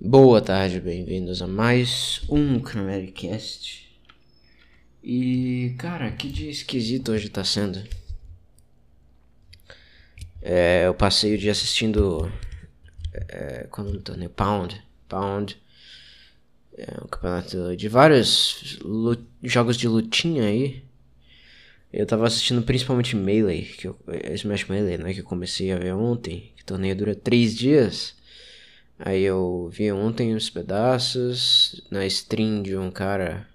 Boa tarde, bem-vindos a mais um Cast. E, cara, que dia esquisito hoje tá sendo. É, eu passei o dia assistindo. É, quando não torneio Pound. Pound. É um campeonato de vários jogos de lutinha aí. Eu tava assistindo principalmente Melee, que eu, Smash Melee, né? Que eu comecei a ver ontem. Que o torneio dura três dias. Aí eu vi ontem uns pedaços na stream de um cara,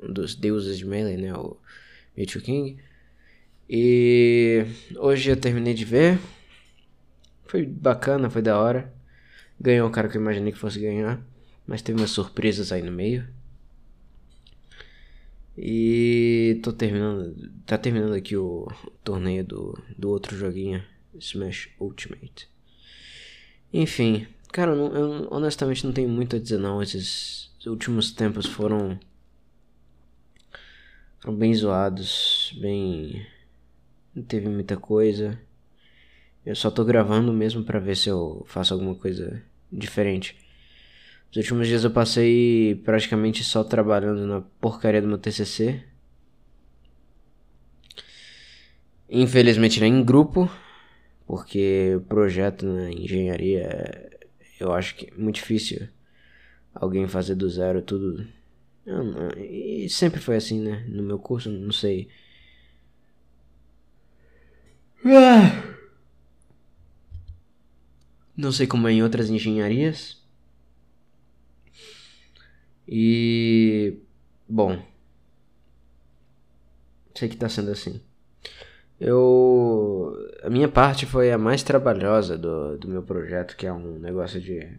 um dos deuses de Melee, né? O Mewtwo King. E hoje eu terminei de ver. Foi bacana, foi da hora. Ganhou o cara que eu imaginei que fosse ganhar. Mas teve umas surpresas aí no meio. E tô terminando. Tá terminando aqui o torneio do, do outro joguinho, Smash Ultimate. Enfim, Cara, eu, eu, honestamente não tenho muito a dizer não. Esses últimos tempos foram. Foram bem zoados, bem. Não teve muita coisa. Eu só tô gravando mesmo para ver se eu faço alguma coisa diferente. Os últimos dias eu passei praticamente só trabalhando na porcaria do meu TCC. Infelizmente não em grupo, porque o projeto na engenharia é eu acho que é muito difícil alguém fazer do zero tudo. Não, e sempre foi assim, né? No meu curso, não sei. Não sei como é em outras engenharias. E. Bom. Sei que tá sendo assim. Eu. A minha parte foi a mais trabalhosa do, do meu projeto, que é um negócio de.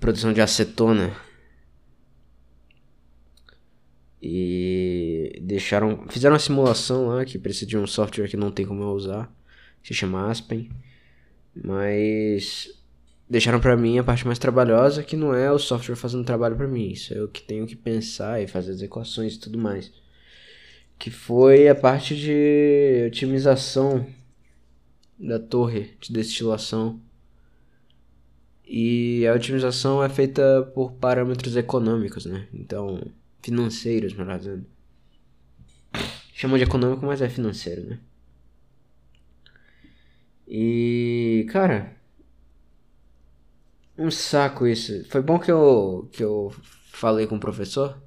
Produção de acetona. E deixaram. Fizeram uma simulação lá que precisa de um software que não tem como eu usar. Que se chama Aspen. Mas. Deixaram para mim a parte mais trabalhosa, que não é o software fazendo trabalho para mim. Isso é eu que tenho que pensar e fazer as equações e tudo mais que foi a parte de otimização da torre de destilação. E a otimização é feita por parâmetros econômicos, né? Então, financeiros, melhor dizendo. Chamam de econômico, mas é financeiro, né? E, cara, um saco isso. Foi bom que eu que eu falei com o professor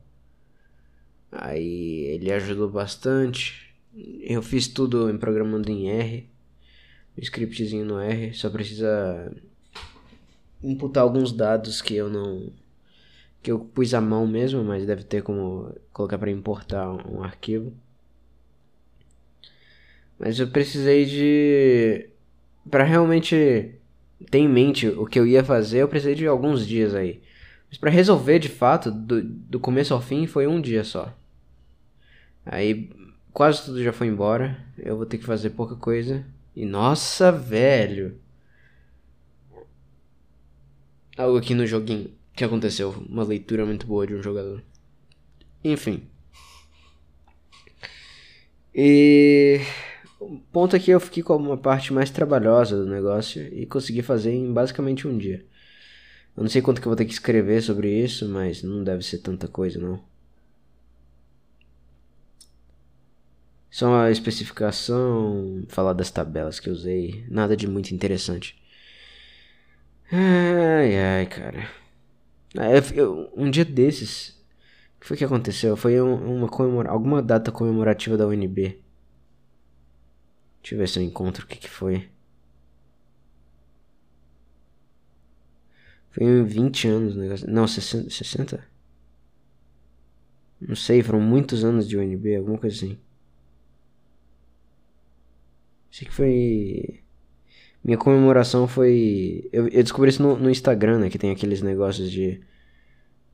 Aí ele ajudou bastante. Eu fiz tudo em programando em R. Um scriptzinho no R. Só precisa imputar alguns dados que eu não. que eu pus à mão mesmo, mas deve ter como colocar para importar um arquivo. Mas eu precisei de. para realmente ter em mente o que eu ia fazer, eu precisei de alguns dias aí. Mas para resolver de fato, do, do começo ao fim, foi um dia só. Aí quase tudo já foi embora. Eu vou ter que fazer pouca coisa. E nossa, velho. Algo aqui no joguinho que aconteceu. Uma leitura muito boa de um jogador. Enfim. E o ponto aqui eu fiquei com uma parte mais trabalhosa do negócio e consegui fazer em basicamente um dia. Eu não sei quanto que eu vou ter que escrever sobre isso, mas não deve ser tanta coisa não. Só uma especificação, falar das tabelas que eu usei, nada de muito interessante. Ai, ai, cara. um dia desses, o que foi que aconteceu? Foi uma comemora alguma data comemorativa da UNB. Deixa eu ver se eu encontro o que, que foi. Foi em 20 anos o negócio. Não, 60, 60? Não sei, foram muitos anos de UNB, alguma coisa assim. Sei que foi. Minha comemoração foi. Eu, eu descobri isso no, no, Instagram, né? Que tem aqueles negócios de.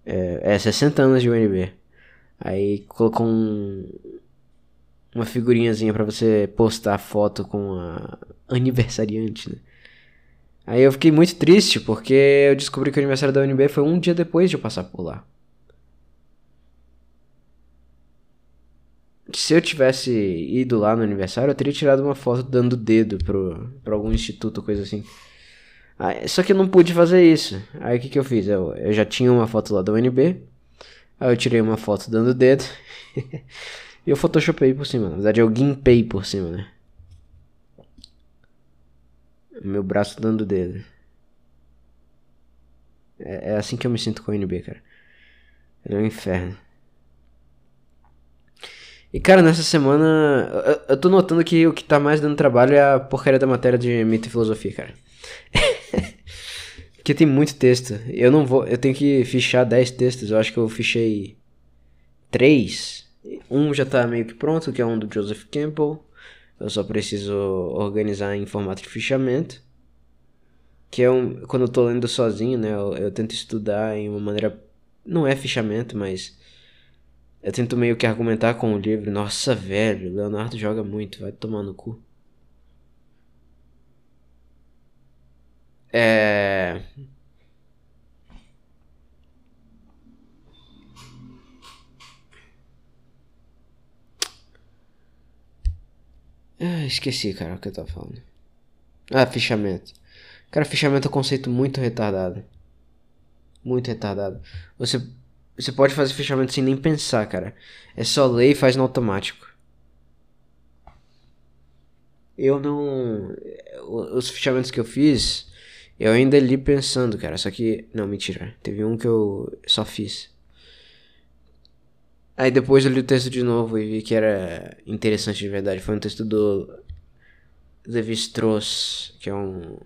É, é 60 anos de UNB. Aí colocou um. Uma figurinhazinha para você postar foto com a aniversariante, né? Aí eu fiquei muito triste porque eu descobri que o aniversário da UNB foi um dia depois de eu passar por lá. Se eu tivesse ido lá no aniversário, eu teria tirado uma foto dando dedo pro, pra algum instituto, coisa assim. Só que eu não pude fazer isso. Aí o que, que eu fiz? Eu, eu já tinha uma foto lá da UNB. Aí eu tirei uma foto dando dedo. e eu photoshopei por cima. Na verdade, eu gimpei por cima, né? Meu braço dando dedo. É, é, assim que eu me sinto com a UNB, cara. É um inferno. E cara, nessa semana eu, eu tô notando que o que tá mais dando trabalho é a porcaria da matéria de mito e filosofia, cara. Porque tem muito texto. Eu não vou. Eu tenho que fichar 10 textos. Eu acho que eu fichei 3. Um já tá meio que pronto, que é um do Joseph Campbell. Eu só preciso organizar em formato de fichamento. Que é um. Quando eu tô lendo sozinho, né? Eu, eu tento estudar em uma maneira. Não é fichamento, mas. Eu tento meio que argumentar com o livro. Nossa, velho, Leonardo joga muito, vai tomar no cu. É. Ah, esqueci, cara, o que eu tava falando. Ah, fichamento. Cara, fichamento é um conceito muito retardado. Muito retardado. Você, você pode fazer fichamento sem nem pensar, cara. É só ler e faz no automático. Eu não. Os fichamentos que eu fiz, eu ainda li pensando, cara. Só que. Não, mentira. Teve um que eu só fiz. Aí depois eu li o texto de novo e vi que era interessante de verdade. Foi um texto do Levi Strauss, que é um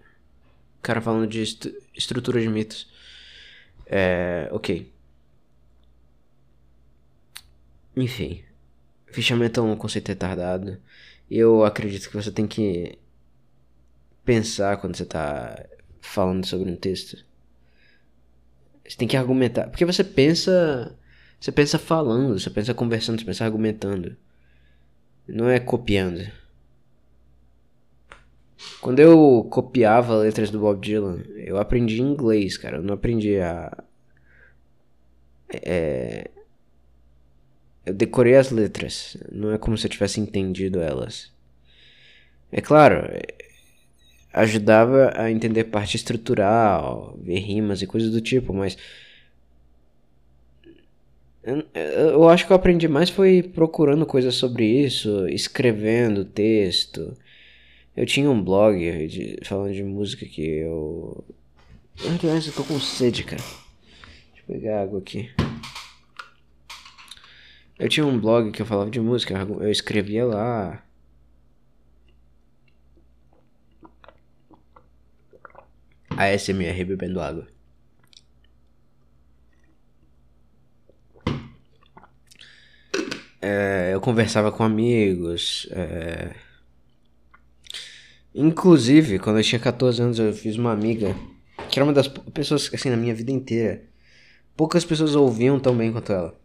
cara falando de est estrutura de mitos. É, ok. Enfim. Fichamento é um conceito retardado. Eu acredito que você tem que pensar quando você tá falando sobre um texto. Você tem que argumentar. Porque você pensa você pensa falando, você pensa conversando, você pensa argumentando. Não é copiando. Quando eu copiava letras do Bob Dylan, eu aprendi inglês, cara. Eu não aprendi a. É... Eu decorei as letras. Não é como se eu tivesse entendido elas. É claro, ajudava a entender parte estrutural, ver rimas e coisas do tipo, mas eu, acho que eu aprendi mais foi procurando coisas sobre isso, escrevendo texto. Eu tinha um blog de, falando de música que eu. Aliás, eu tô com sede, cara. Deixa eu pegar água aqui. Eu tinha um blog que eu falava de música, eu escrevia lá. ASMR bebendo água. É, eu conversava com amigos. É... Inclusive, quando eu tinha 14 anos, eu fiz uma amiga que era uma das pessoas, assim, na minha vida inteira. Poucas pessoas ouviam tão bem quanto ela.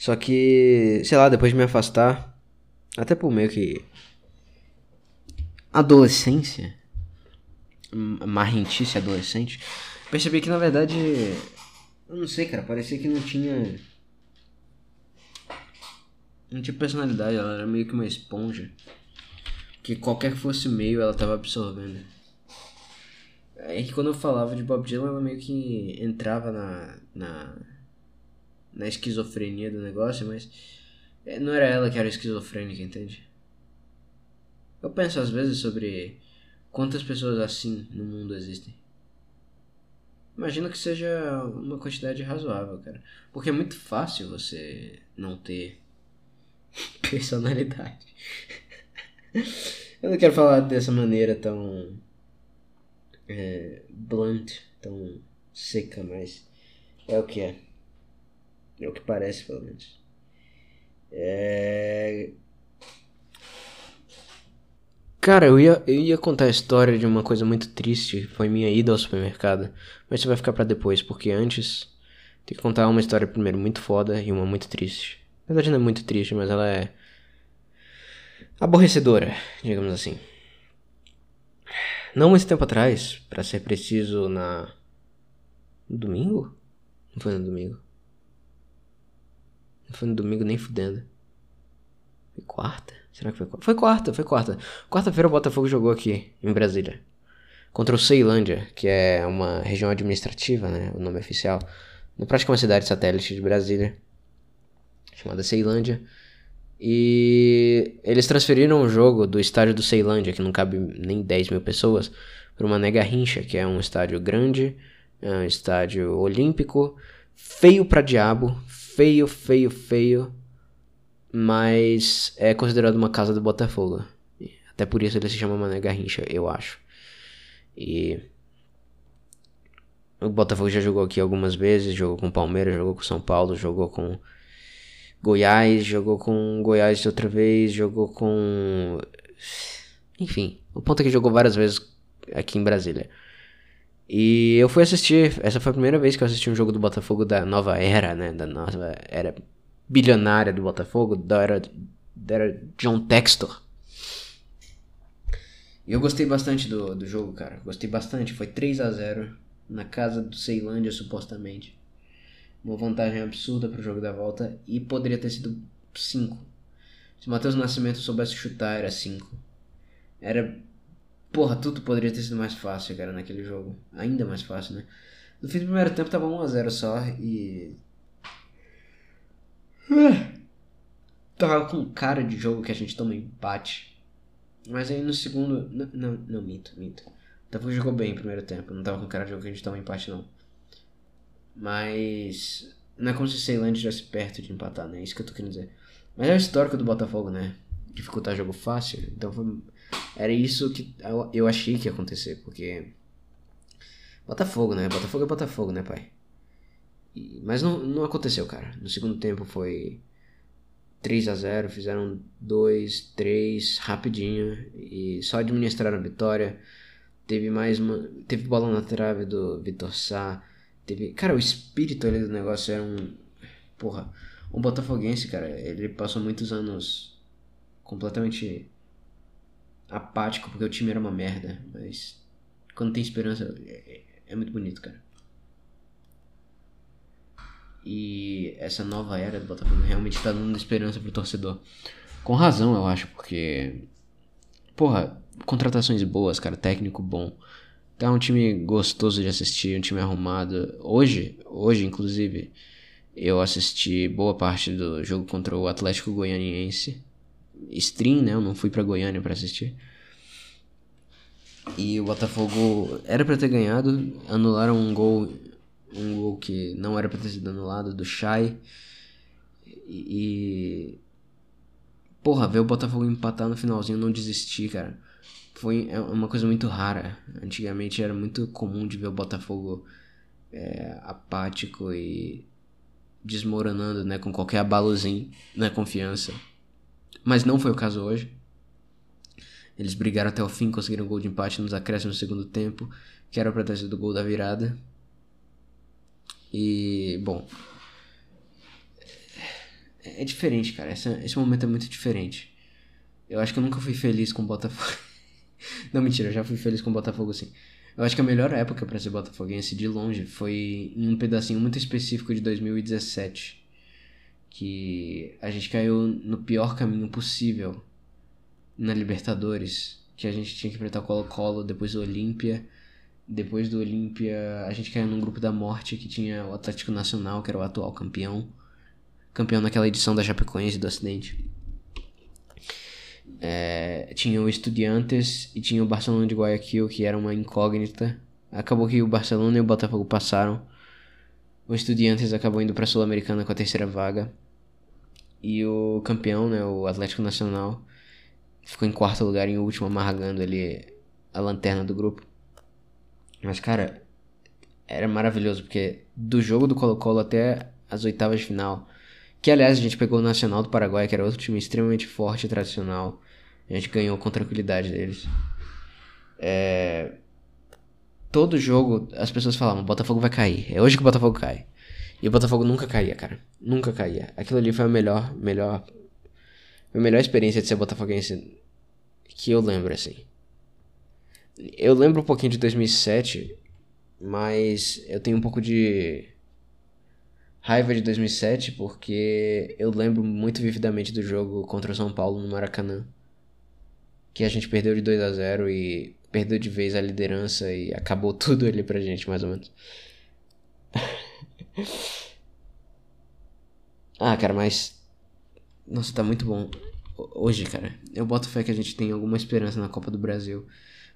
Só que, sei lá, depois de me afastar, até por meio que. Adolescência, marrentice adolescente, percebi que na verdade. Eu não sei, cara, parecia que não tinha não tinha personalidade, ela era meio que uma esponja. Que qualquer que fosse meio ela tava absorvendo. É que quando eu falava de Bob Dylan, ela meio que entrava na, na, na esquizofrenia do negócio, mas é, não era ela que era esquizofrênica, entende? Eu penso às vezes sobre quantas pessoas assim no mundo existem. Imagino que seja uma quantidade razoável, cara. Porque é muito fácil você não ter personalidade. Eu não quero falar dessa maneira tão é, blunt, tão seca, mas é o que é. É o que parece, pelo menos. É... Cara, eu ia, eu ia contar a história de uma coisa muito triste, foi minha ida ao supermercado, mas isso vai ficar para depois, porque antes tem que contar uma história primeiro muito foda e uma muito triste. Na verdade não é muito triste, mas ela é aborrecedora, digamos assim. Não muito tempo atrás, para ser preciso, na no domingo? Não foi no domingo. Não foi no domingo nem fudendo. Foi quarta? Será que foi quarta? Foi quarta, foi quarta. Quarta-feira o Botafogo jogou aqui, em Brasília. contra o Ceilândia, que é uma região administrativa, né, o nome oficial, na prática uma cidade satélite de Brasília, chamada Ceilândia. E eles transferiram o jogo do estádio do Ceilândia, que não cabe nem 10 mil pessoas, para uma Nega Rincha, que é um estádio grande, é um estádio olímpico, feio pra diabo, feio, feio, feio, mas é considerado uma casa do Botafogo. Até por isso ele se chama Mané Garrincha, eu acho. E o Botafogo já jogou aqui algumas vezes, jogou com Palmeiras, jogou com São Paulo, jogou com Goiás, jogou com Goiás outra vez, jogou com. Enfim, o ponto é que jogou várias vezes aqui em Brasília. E eu fui assistir, essa foi a primeira vez que eu assisti um jogo do Botafogo da nova era, né? Da nova era bilionária do Botafogo, da era, da era John Textor. E eu gostei bastante do, do jogo, cara. Gostei bastante. Foi 3 a 0 na casa do Ceilândia, supostamente uma vantagem absurda para o jogo da volta e poderia ter sido 5. Se Matheus Nascimento soubesse chutar, era 5. Era. Porra, tudo poderia ter sido mais fácil, cara, naquele jogo. Ainda mais fácil, né? No fim do primeiro tempo tava 1x0 só e. Tava com cara de jogo que a gente toma empate. Mas aí no segundo. Não, não, não minto, minto. Tava jogou bem no primeiro tempo. Não tava com cara de jogo que a gente toma empate, não. Mas não é como se o Ceilândia estivesse perto de empatar, né? É isso que eu tô querendo dizer. Mas é o histórico do Botafogo, né? Dificultar jogo fácil. Então foi... era isso que eu achei que ia acontecer, porque. Botafogo, né? Botafogo é Botafogo, né, pai? E... Mas não, não aconteceu, cara. No segundo tempo foi 3 a 0 fizeram 2, 3 rapidinho e só administraram a vitória. Teve mais uma. Teve bola na trave do Vitor Sá. Teve, cara, o espírito ali do negócio era um. Porra, um botafoguense, cara, ele passou muitos anos completamente apático porque o time era uma merda, mas quando tem esperança é, é muito bonito, cara. E essa nova era do Botafogo realmente tá dando esperança pro torcedor. Com razão, eu acho, porque. Porra, contratações boas, cara, técnico bom. Tá um time gostoso de assistir, um time arrumado. Hoje, hoje inclusive, eu assisti boa parte do jogo contra o Atlético Goianiense. Stream, né? Eu não fui para Goiânia para assistir. E o Botafogo era para ter ganhado, anularam um gol, um gol que não era para ter sido anulado do Chay. E porra, ver o Botafogo empatar no finalzinho, não desistir, cara foi é uma coisa muito rara. Antigamente era muito comum de ver o Botafogo é, apático e desmoronando, né, com qualquer abalozinho na confiança. Mas não foi o caso hoje. Eles brigaram até o fim, conseguiram um gol de empate nos acréscimos no segundo tempo, que era para ter sido o gol da virada. E, bom, é, é diferente, cara. Essa, esse momento é muito diferente. Eu acho que eu nunca fui feliz com o Botafogo. Não, mentira, eu já fui feliz com o Botafogo sim. Eu acho que a melhor época para ser botafoguense de longe foi em um pedacinho muito específico de 2017. Que a gente caiu no pior caminho possível na Libertadores. Que a gente tinha que enfrentar o Colo-Colo, depois o Olímpia. Depois do Olímpia, a gente caiu num grupo da morte que tinha o Atlético Nacional, que era o atual campeão. Campeão naquela edição da Chapecoense do Acidente. É, tinha o Estudiantes e tinha o Barcelona de Guayaquil, que era uma incógnita. Acabou que o Barcelona e o Botafogo passaram. O Estudiantes acabou indo para a Sul-Americana com a terceira vaga. E o campeão, né, o Atlético Nacional, ficou em quarto lugar, em último, amarragando ali a lanterna do grupo. Mas, cara, era maravilhoso, porque do jogo do Colo-Colo até as oitavas de final, que aliás a gente pegou o Nacional do Paraguai, que era outro time extremamente forte e tradicional. A gente ganhou com tranquilidade deles. É... Todo jogo as pessoas falavam: Botafogo vai cair. É hoje que o Botafogo cai. E o Botafogo nunca caía, cara. Nunca caía. Aquilo ali foi a melhor, melhor, a melhor experiência de ser botafoguense que eu lembro, assim. Eu lembro um pouquinho de 2007, mas eu tenho um pouco de raiva de 2007 porque eu lembro muito vividamente do jogo contra o São Paulo no Maracanã. Que a gente perdeu de 2 a 0 e perdeu de vez a liderança e acabou tudo ali pra gente, mais ou menos. ah, cara, mas. Nossa, tá muito bom. Hoje, cara, eu boto fé que a gente tem alguma esperança na Copa do Brasil.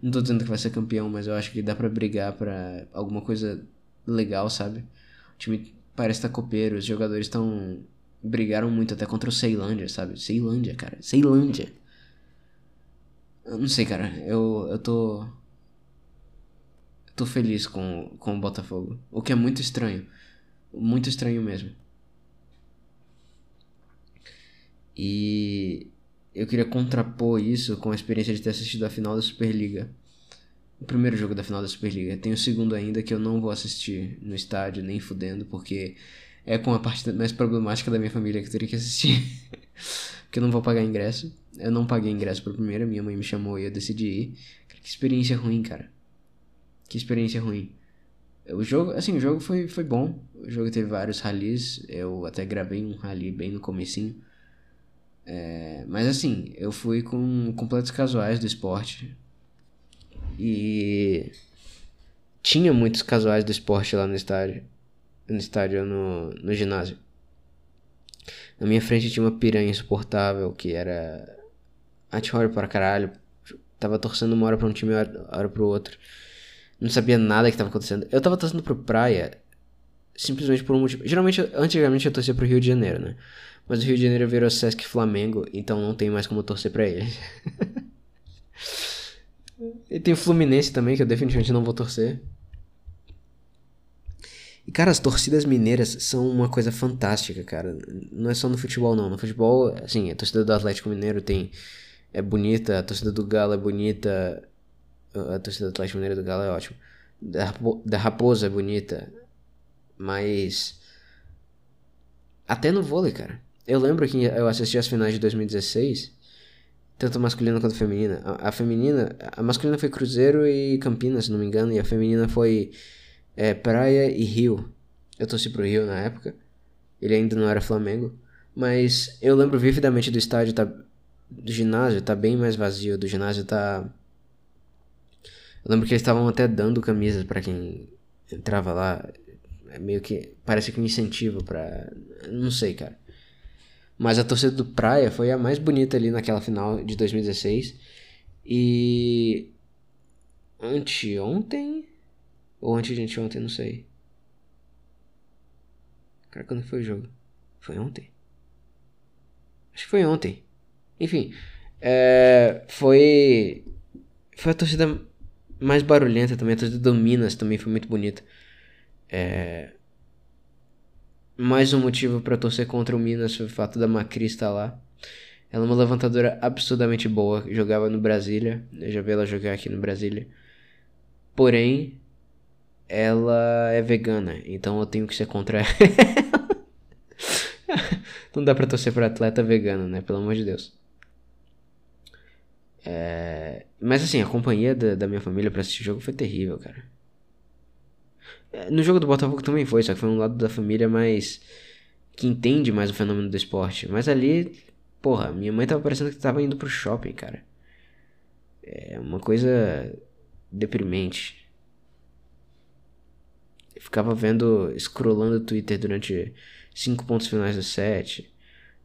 Não tô dizendo que vai ser campeão, mas eu acho que dá para brigar para alguma coisa legal, sabe? O time parece estar tá copeiro, os jogadores estão. brigaram muito até contra o Ceilândia, sabe? Ceilândia, cara. Ceilândia. Eu não sei, cara. Eu, eu tô. Tô feliz com, com o Botafogo. O que é muito estranho. Muito estranho mesmo. E eu queria contrapor isso com a experiência de ter assistido a final da Superliga. O primeiro jogo da final da Superliga. Tem o segundo ainda que eu não vou assistir no estádio, nem fudendo, porque é com a parte mais problemática da minha família que eu teria que assistir. porque eu não vou pagar ingresso. Eu não paguei ingresso pro primeiro, minha mãe me chamou e eu decidi ir. que experiência ruim, cara. Que experiência ruim. O jogo, assim, o jogo foi, foi bom. O jogo teve vários rallies. Eu até gravei um rally bem no comecinho. É, mas assim, eu fui com completos casuais do esporte. E tinha muitos casuais do esporte lá no estádio. No estádio, no, no ginásio. Na minha frente tinha uma piranha insuportável que era anti-horror para caralho. Tava torcendo uma hora pra um time e outra hora pro outro. Não sabia nada que tava acontecendo. Eu tava torcendo pro Praia simplesmente por um motivo. Geralmente, antigamente eu torcia pro Rio de Janeiro, né? Mas o Rio de Janeiro virou Sesc Flamengo, então não tem mais como torcer pra ele. e tem o Fluminense também, que eu definitivamente não vou torcer. E, cara, as torcidas mineiras são uma coisa fantástica, cara. Não é só no futebol, não. No futebol, assim, a torcida do Atlético Mineiro tem. É bonita, a torcida do Galo é bonita. A torcida do Atlético Mineiro do Galo é ótima. Da Raposa é bonita. Mas. Até no vôlei, cara. Eu lembro que eu assisti as finais de 2016, tanto masculina quanto feminina. A, a, feminina, a masculina foi Cruzeiro e Campinas, se não me engano, e a feminina foi é, Praia e Rio. Eu torci pro Rio na época. Ele ainda não era Flamengo. Mas eu lembro vividamente do estádio, tá, do ginásio, tá bem mais vazio. Do ginásio tá. Eu lembro que eles estavam até dando camisas para quem entrava lá. É meio que. Parece que um incentivo pra. Não sei, cara. Mas a torcida do Praia foi a mais bonita ali naquela final de 2016. E. Anteontem? Ou antes de anteontem, não sei. Cara, quando foi o jogo? Foi ontem? Acho que foi ontem. Enfim. É, foi. Foi a torcida mais barulhenta também. A torcida do Minas também foi muito bonita. É, mais um motivo para torcer contra o Minas foi o fato da Macri estar lá. Ela é uma levantadora absurdamente boa, jogava no Brasília, eu já vi ela jogar aqui no Brasília. Porém, ela é vegana, então eu tenho que ser contra ela. Não dá pra torcer pra atleta vegano, né? Pelo amor de Deus. É... Mas assim, a companhia da, da minha família pra assistir o jogo foi terrível, cara. No jogo do Botafogo também foi, só que foi um lado da família mais. que entende mais o fenômeno do esporte. Mas ali, porra, minha mãe tava parecendo que tava indo pro shopping, cara. É uma coisa deprimente. Ficava vendo, scrollando o Twitter durante cinco pontos finais do set.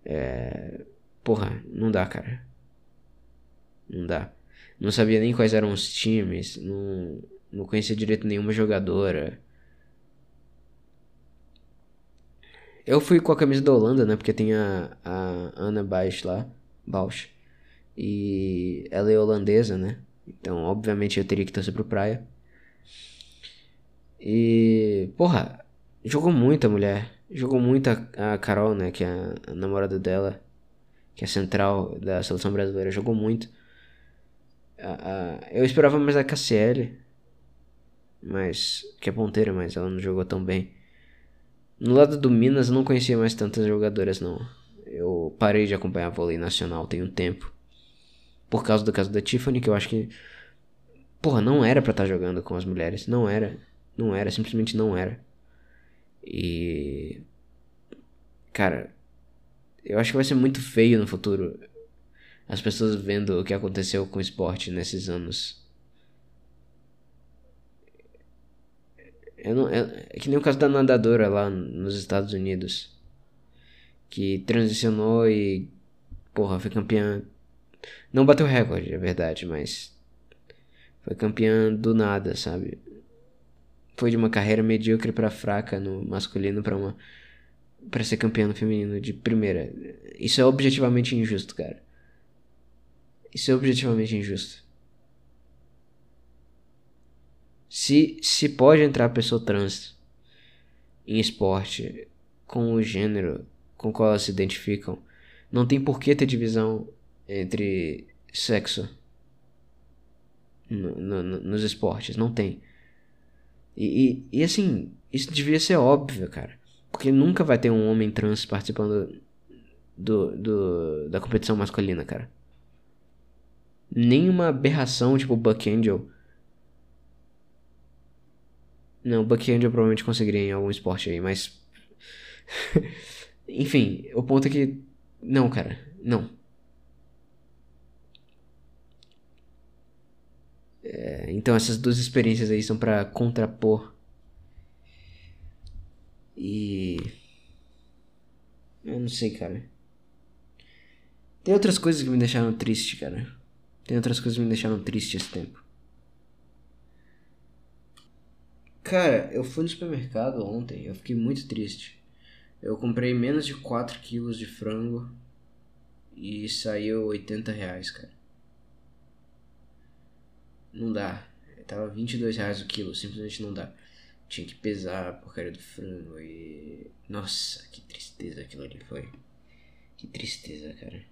É... Porra, não dá, cara. Não dá. Não sabia nem quais eram os times. Não, não conhecia direito nenhuma jogadora. Eu fui com a camisa da Holanda, né? Porque tem a, a Ana Bausch lá. Bausch. E ela é holandesa, né? Então, obviamente, eu teria que torcer pro Praia. E. Porra, jogou muito a mulher. Jogou muito a, a Carol, né? Que é a, namorada dela. Que é central da seleção brasileira. Jogou muito. A, eu esperava mais a KCL. Mas. Que é ponteira, mas ela não jogou tão bem. No lado do Minas eu não conhecia mais tantas jogadoras não. Eu parei de acompanhar vôlei nacional tem um tempo. Por causa do caso da Tiffany, que eu acho que. Porra, não era pra estar tá jogando com as mulheres. Não era. Não era, simplesmente não era. E. Cara, eu acho que vai ser muito feio no futuro as pessoas vendo o que aconteceu com o esporte nesses anos. Eu não, eu, é que nem o caso da nadadora lá nos Estados Unidos. Que transicionou e. Porra, foi campeã. Não bateu recorde, é verdade, mas. Foi campeã do nada, sabe? Foi de uma carreira medíocre para fraca no masculino para uma. para ser campeã no feminino de primeira. Isso é objetivamente injusto, cara. Isso é objetivamente injusto. Se, se pode entrar pessoa trans em esporte com o gênero com qual elas se identificam, não tem por que ter divisão entre sexo no, no, nos esportes. Não tem. E, e, e, assim, isso devia ser óbvio, cara. Porque nunca vai ter um homem trans participando do, do, da competição masculina, cara. Nenhuma aberração tipo Buck Angel não, Bucky Angel provavelmente conseguiria em algum esporte aí, mas. Enfim, o ponto é que. Não, cara, não. É, então essas duas experiências aí são para contrapor. E. Eu não sei, cara. Tem outras coisas que me deixaram triste, cara. Tem outras coisas que me deixaram triste esse tempo. Cara, eu fui no supermercado ontem, eu fiquei muito triste. Eu comprei menos de 4 quilos de frango e saiu 80 reais, cara. Não dá. Tava 22 reais o quilo, simplesmente não dá. Tinha que pesar a porcaria do frango e. Nossa, que tristeza aquilo ali foi. Que tristeza, cara.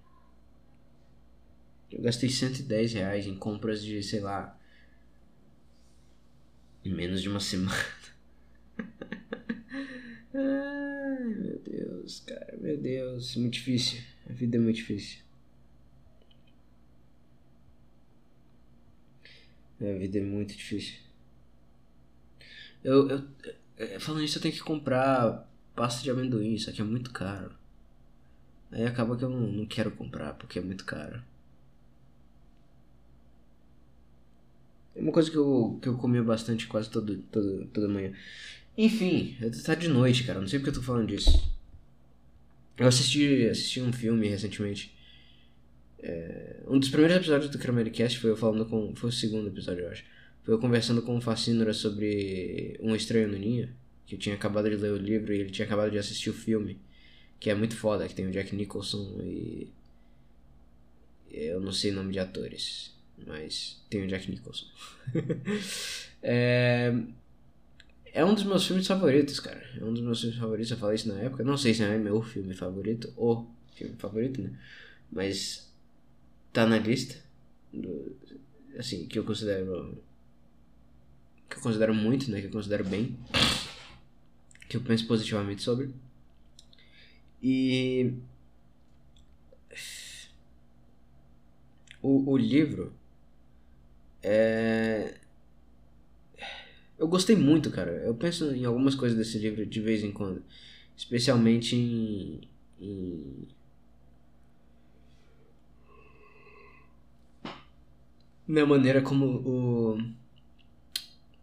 Eu gastei 110 reais em compras de, sei lá, em menos de uma semana. Ai, meu Deus, cara, meu Deus, muito difícil. A vida é muito difícil. A vida é muito difícil. Eu, eu, é, falando isso, eu tenho que comprar pasta de amendoim, isso aqui é muito caro. Aí acaba que eu não, não quero comprar porque é muito caro. É uma coisa que eu, que eu comia bastante quase todo, todo, toda manhã. Enfim, tá de noite, cara. Não sei porque eu tô falando disso. Eu assisti, assisti um filme recentemente. É, um dos primeiros episódios do Cramericast foi eu falando com. Foi o segundo episódio, eu acho. Foi eu conversando com o Facínora sobre Um Estranho no Ninho. Que eu tinha acabado de ler o livro e ele tinha acabado de assistir o filme. Que é muito foda, que tem o Jack Nicholson e. Eu não sei o nome de atores mas tem o Jack Nicholson. é, é um dos meus filmes favoritos, cara. É um dos meus filmes favoritos. Eu falei isso na época. Não sei se é meu filme favorito ou filme favorito, né? Mas tá na lista. Assim, que eu considero. Que eu considero muito, né? Que eu considero bem. Que eu penso positivamente sobre. E. O, o livro é... Eu gostei muito, cara. Eu penso em algumas coisas desse livro de vez em quando. Especialmente em. em... Na maneira como o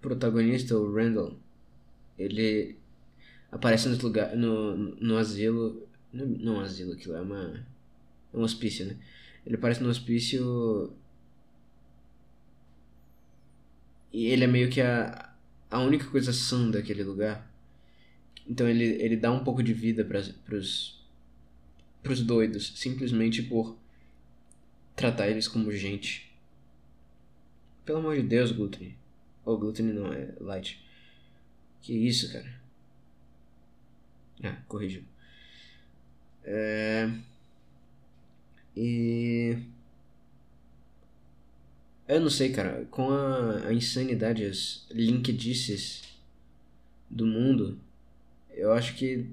protagonista, o Randall, ele aparece no lugar, no, no asilo. Não, não asilo, aquilo é uma. É um hospício, né? Ele aparece no hospício E ele é meio que a, a única coisa sã daquele lugar. Então ele, ele dá um pouco de vida para pros, pros doidos, simplesmente por tratar eles como gente. Pelo amor de Deus, Glutton. Ou oh, Glutton não, é Light. Que isso, cara. Ah, corrigiu. É... E... Eu não sei, cara. Com a, a insanidade, as linkedices do mundo, eu acho que.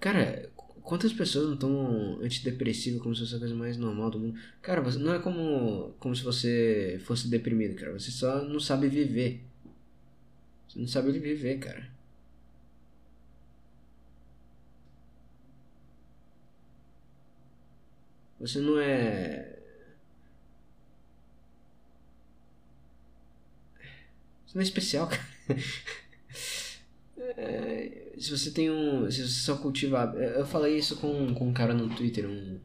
Cara, quantas pessoas não estão antidepressivas como se fosse a coisa mais normal do mundo? Cara, você, não é como, como se você fosse deprimido, cara. Você só não sabe viver. Você não sabe viver, cara. Você não é Isso não é especial, cara. É, se você tem um. Se você só cultiva. Eu falei isso com, com um cara no Twitter, um,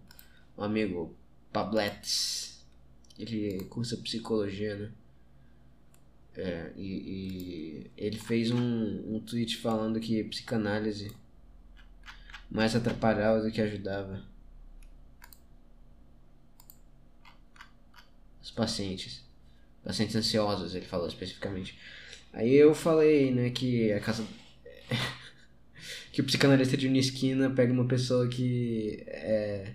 um amigo, Pablets. Ele cursa psicologia, né? É, e, e, ele fez um, um tweet falando que psicanálise mais atrapalhava do que ajudava os pacientes. Pacientes ansiosos, ele falou especificamente. Aí eu falei, né, que a casa. Que o psicanalista de uma esquina pega uma pessoa que é.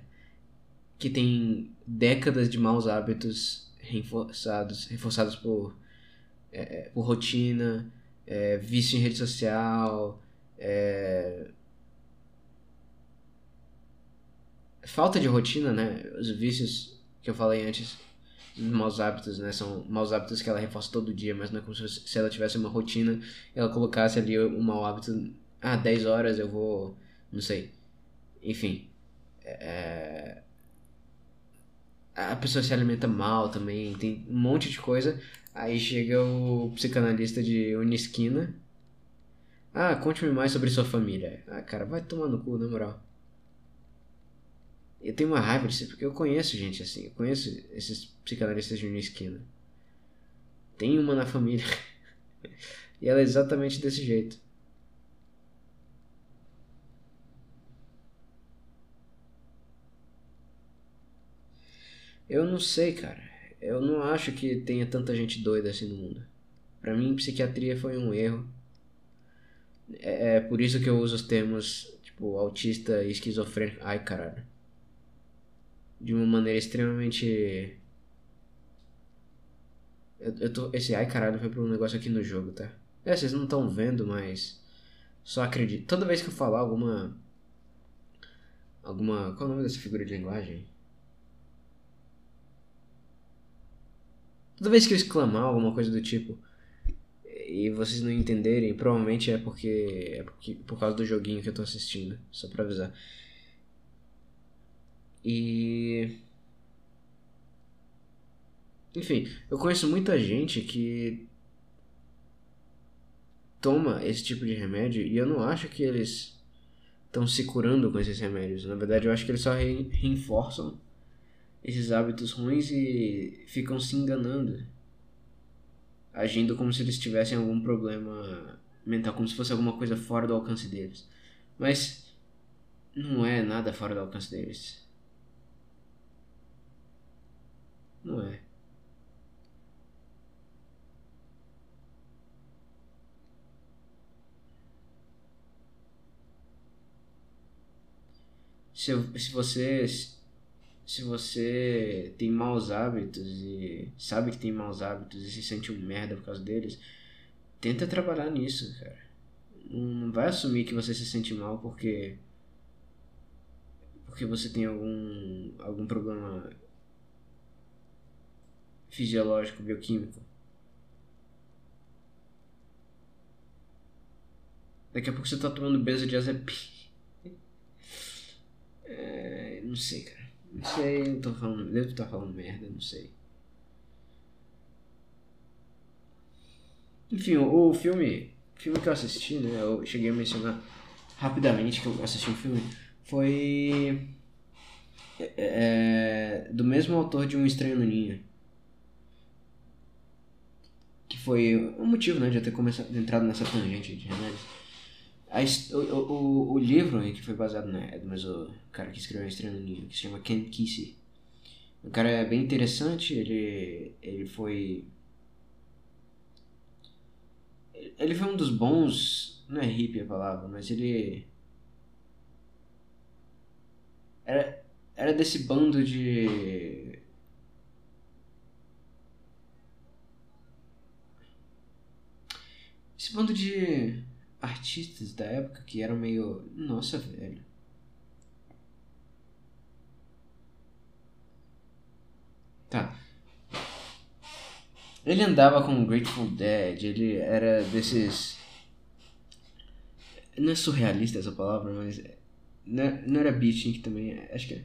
que tem décadas de maus hábitos reforçados, reforçados por é, por rotina, é, vício em rede social, é, falta de rotina, né? Os vícios que eu falei antes, maus hábitos, né? São maus hábitos que ela reforça todo dia, mas não é como se ela tivesse uma rotina ela colocasse ali um mau hábito. Ah, 10 horas eu vou. Não sei. Enfim. É, a pessoa se alimenta mal também, tem um monte de coisa. Aí chega o psicanalista de Unisquina. Ah, conte-me mais sobre sua família. Ah, cara, vai tomar no cu, na moral. Eu tenho uma raiva disso, porque eu conheço gente assim. Eu conheço esses psicanalistas de Unisquina. Tem uma na família. e ela é exatamente desse jeito. Eu não sei, cara eu não acho que tenha tanta gente doida assim no mundo. Para mim, psiquiatria foi um erro. É, é, por isso que eu uso os termos tipo autista e esquizofrênico. Ai, caralho. De uma maneira extremamente. Eu, eu tô, esse ai caralho foi pra um negócio aqui no jogo, tá? É, vocês não estão vendo, mas. Só acredito. Toda vez que eu falar alguma. Alguma. Qual é o nome dessa figura de linguagem? Toda vez que eu exclamar alguma coisa do tipo e vocês não entenderem, provavelmente é porque é porque, por causa do joguinho que eu tô assistindo, só pra avisar. E enfim, eu conheço muita gente que toma esse tipo de remédio e eu não acho que eles estão se curando com esses remédios. Na verdade, eu acho que eles só re reforçam esses hábitos ruins e ficam se enganando, agindo como se eles tivessem algum problema mental, como se fosse alguma coisa fora do alcance deles. Mas não é nada fora do alcance deles. Não é. Se, se você se você tem maus hábitos e sabe que tem maus hábitos e se sente um merda por causa deles, tenta trabalhar nisso, cara. Não vai assumir que você se sente mal porque porque você tem algum algum problema fisiológico, bioquímico. Daqui a pouco você tá tomando benzodiazepina. É, não sei, cara. Não sei, não tô falando. Devo estar falando merda, não sei. Enfim, o, filme. Filme que eu assisti, né? Eu cheguei a mencionar rapidamente que eu assisti um filme. Foi. É, é, do mesmo autor de Um Estranho no Ninho. Que foi o motivo, né, de eu ter começado, entrado nessa tangente de remédios. A, o, o, o livro que foi baseado né, é do mesmo cara que escreveu a Estrela no Ninho, que se chama Ken Kesey. O cara é bem interessante, ele, ele foi. Ele foi um dos bons. Não é hippie a palavra, mas ele. Era, era desse bando de. Esse bando de artistas da época que eram meio. Nossa, velho. Tá. Ele andava com Grateful Dead, ele era desses. Não é surrealista essa palavra, mas. Não, era beatnik também, acho que é.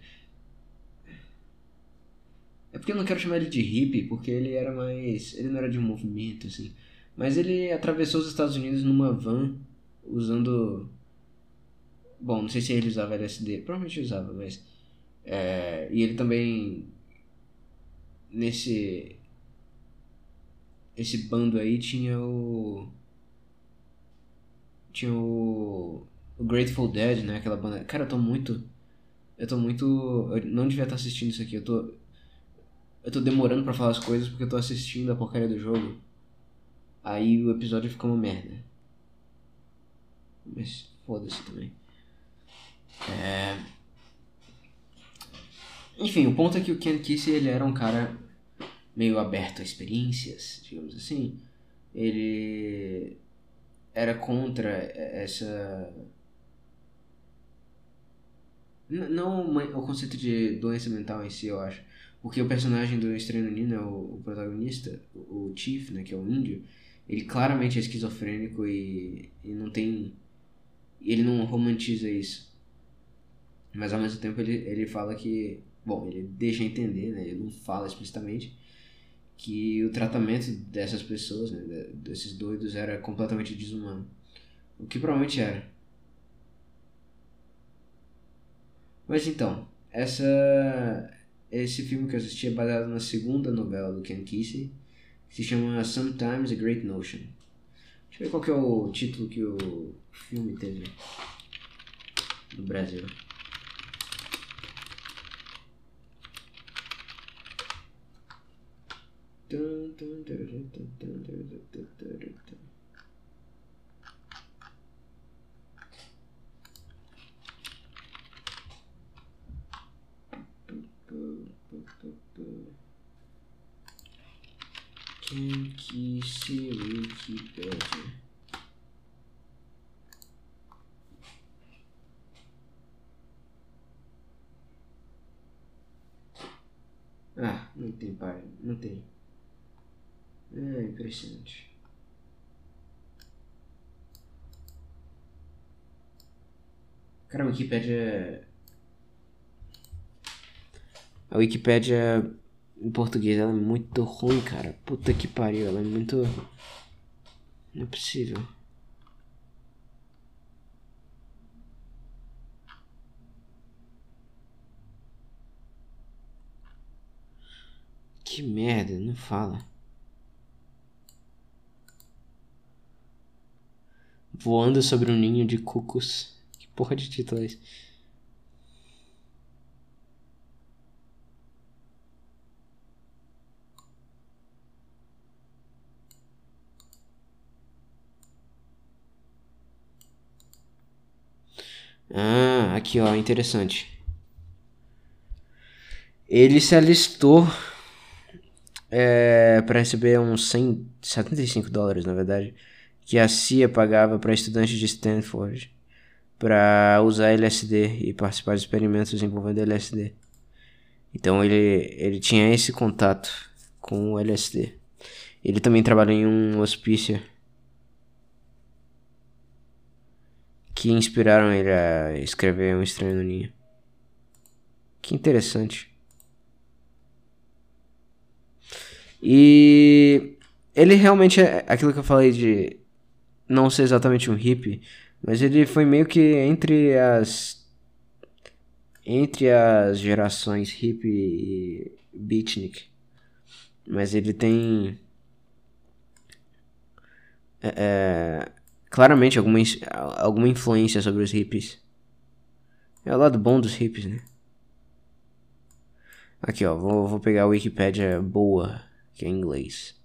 É porque eu não quero chamar ele de hippie, porque ele era mais. Ele não era de um movimento, assim. Mas ele atravessou os Estados Unidos numa van usando. Bom, não sei se ele usava LSD, provavelmente usava, mas. É, e ele também. Nesse. Esse bando aí tinha o. Tinha o. O Grateful Dead, né? Aquela banda. Cara, eu tô muito. Eu tô muito. Eu não devia estar assistindo isso aqui. Eu tô. Eu tô demorando para falar as coisas porque eu tô assistindo a porcaria do jogo. Aí o episódio fica uma merda. Mas foda-se também. É... Enfim, o ponto é que o Ken Kesey ele era um cara meio aberto a experiências, digamos assim. Ele era contra essa. Não o conceito de doença mental em si, eu acho. Porque o personagem do Estranho Nino, o, protagonista, o Chief, né, que é o índio, ele claramente é esquizofrênico e, e não tem. Ele não romantiza isso. Mas ao mesmo tempo ele, ele fala que. Bom, ele deixa entender, né? Ele não fala explicitamente que o tratamento dessas pessoas, né, desses doidos, era completamente desumano. O que provavelmente era. Mas então, essa esse filme que eu assisti é baseado na segunda novela do Ken Kesey, se chama Sometimes a Great Notion. Deixa eu ver qual que é o título que o filme teve no Brasil. Quem que se Wikipedia? Ah, não tem pai, não tem. É impressionante. Cara, a Wikipédia é a Wikipédia em português ela é muito ruim, cara. Puta que pariu, ela é muito. Não é possível. Que merda, não fala. Voando sobre um ninho de cucos. Que porra de título é? Ah, aqui ó, interessante. Ele se alistou é, para receber uns 175 dólares, na verdade, que a CIA pagava para estudantes de Stanford para usar LSD e participar de experimentos envolvendo LSD. Então ele, ele tinha esse contato com o LSD. Ele também trabalhou em um hospício que inspiraram ele a escrever Um Estranho no Ninho. Que interessante. E ele realmente é aquilo que eu falei de não ser exatamente um hippie, mas ele foi meio que entre as entre as gerações hippie e beatnik. Mas ele tem é, é claramente alguma, alguma influência sobre os hippies. É o lado bom dos hippies, né? Aqui, ó, vou, vou pegar a Wikipédia boa, que é em inglês,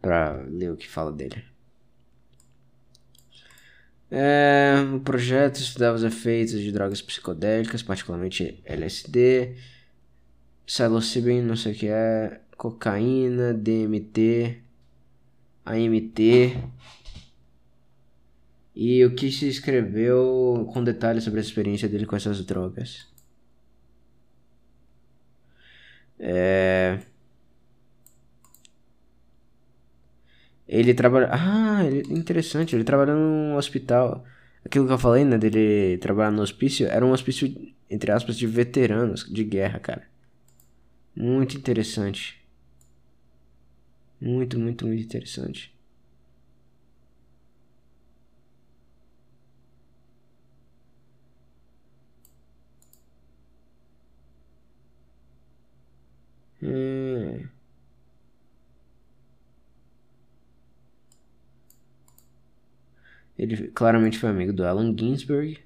pra ler o que fala dele. É, o projeto estudava os efeitos de drogas psicodélicas, particularmente LSD, psilocibin, não sei o que é, cocaína, DMT, AMT, e o que se escreveu com detalhes sobre a experiência dele com essas drogas. É... Ele trabalha. Ah, interessante. Ele trabalha num hospital. Aquilo que eu falei, né? Dele trabalhar no hospício. Era um hospício, entre aspas, de veteranos de guerra, cara. Muito interessante. Muito, muito, muito interessante. Hum. Ele claramente foi amigo do Allen Ginsberg.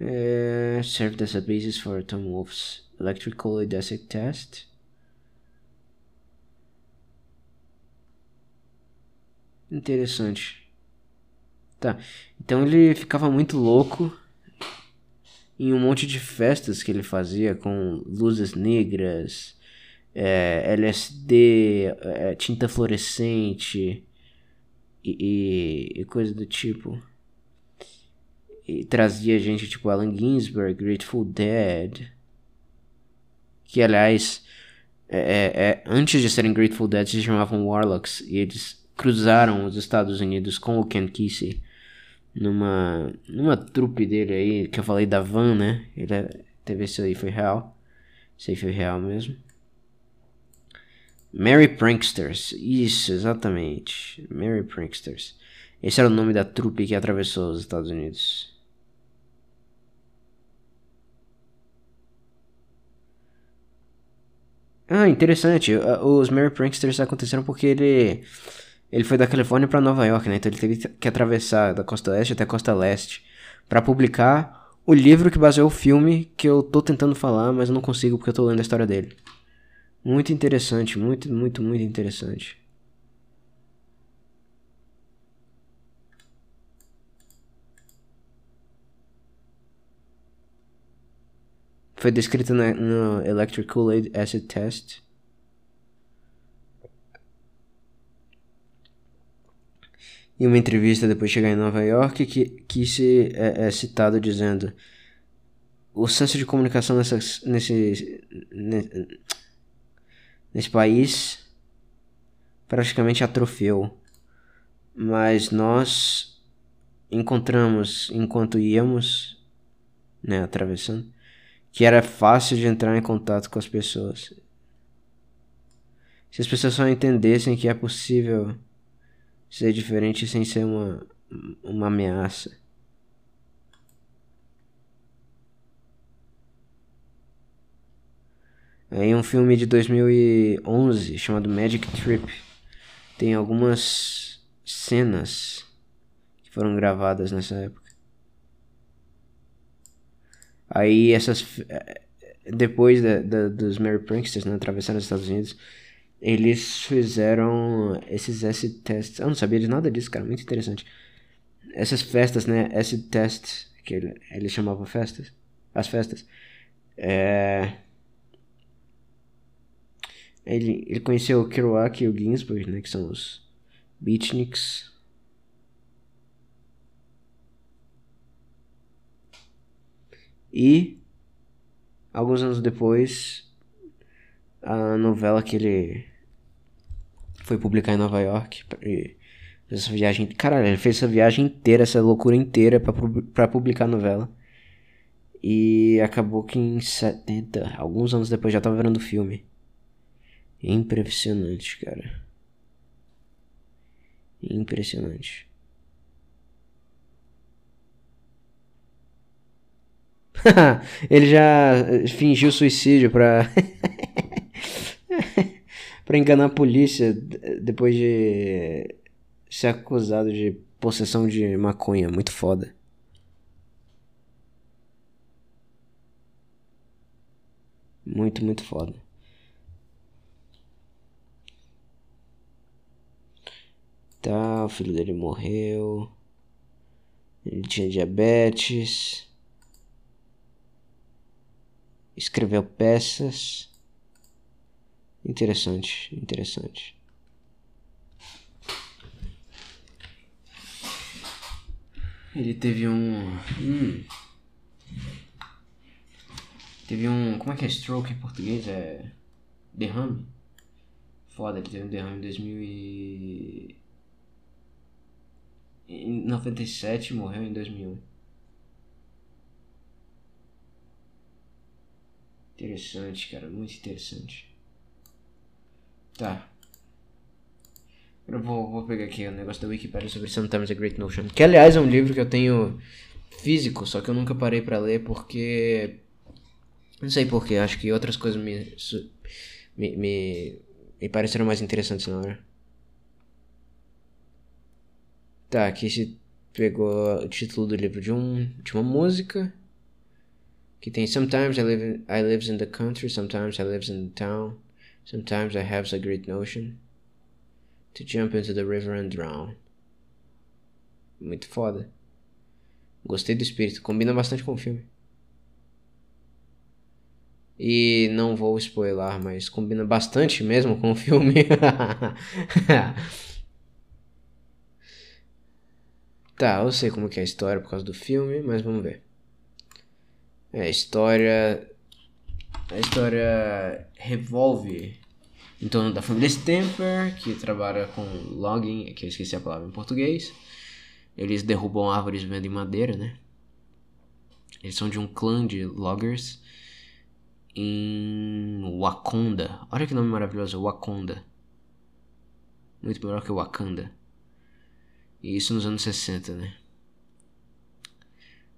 É, uh, served as a basis for Tom Wolfe's electrical desic test. Interessante. Tá. Então ele ficava muito louco em um monte de festas que ele fazia com luzes negras, é, LSD, é, tinta fluorescente e, e, e, coisa do tipo. E trazia gente tipo Allen Ginsberg, Grateful Dead. Que aliás, é, é, é antes de serem Grateful Dead se chamavam Warlocks e eles cruzaram os Estados Unidos com o Ken Kesey numa numa trupe dele aí que eu falei da van, né? Ele é, teve isso aí foi real. Aí foi real mesmo. Mary Pranksters. Isso, exatamente. Mary Pranksters. Esse era o nome da trupe que atravessou os Estados Unidos. Ah, interessante. Os Mary Pranksters aconteceram porque ele ele foi da Califórnia para Nova York, né? Então ele teve que atravessar da costa oeste até a costa leste para publicar o livro que baseou o filme que eu tô tentando falar, mas não consigo porque eu tô lendo a história dele. Muito interessante, muito, muito, muito interessante. Foi descrito no Electric Kool-Aid Acid Test em uma entrevista depois de chegar em Nova York que, que se é, é citado dizendo o senso de comunicação nessa, nesse, nesse, nesse país praticamente atrofiou. Mas nós encontramos, enquanto íamos, né, atravessando, que era fácil de entrar em contato com as pessoas. Se as pessoas só entendessem que é possível ser diferente sem ser uma, uma ameaça. Aí um filme de 2011 chamado Magic Trip tem algumas cenas que foram gravadas nessa época. Aí essas eh, depois da, da, dos Mary Pranksters né, atravessando os Estados Unidos eles fizeram esses acid tests. Eu não sabia de nada disso, cara, muito interessante. Essas festas, né, acid tests, que ele, chamava festas, as festas. É... Ele, ele conheceu o Kerouac e o Ginsberg, né, que são os beatniks. E alguns anos depois a novela que ele foi publicar em Nova York. E essa viagem. Caralho, ele fez essa viagem inteira, essa loucura inteira pra publicar a novela. E acabou que em 70, alguns anos depois, já tava vendo o filme. Impressionante, cara. Impressionante. ele já fingiu suicídio pra. para enganar a polícia depois de ser acusado de possessão de maconha. Muito foda. Muito, muito foda. Tá, o filho dele morreu. Ele tinha diabetes. Escreveu peças. Interessante, interessante. Ele teve um. Hum, teve um. Como é que é stroke em português? É. Derrame? Foda, ele teve um derrame em 2000 e. Em 97 e morreu em 2001. Interessante, cara, muito interessante. Tá. Eu vou, vou pegar aqui o negócio da Wikipedia sobre Sometimes a Great Notion. Que aliás é um livro que eu tenho físico, só que eu nunca parei para ler porque Não sei porquê, acho que outras coisas me, me, me, me pareceram mais interessantes na hora. Tá, aqui se pegou o título do livro de, um, de uma música. Que tem Sometimes I live in, I lives in the country, sometimes I lives in the town, sometimes I have a great notion to jump into the river and drown. Muito foda. Gostei do espírito, combina bastante com o filme. E não vou spoiler, mas combina bastante mesmo com o filme. tá, eu sei como que é a história por causa do filme, mas vamos ver. É, a história. A história revolve em torno da família Stamper, que trabalha com logging, que eu esqueci a palavra em português. Eles derrubam árvores e vendem madeira, né? Eles são de um clã de loggers em Wakanda. Olha que nome maravilhoso, Wakanda. Muito melhor que Wakanda. E isso nos anos 60, né?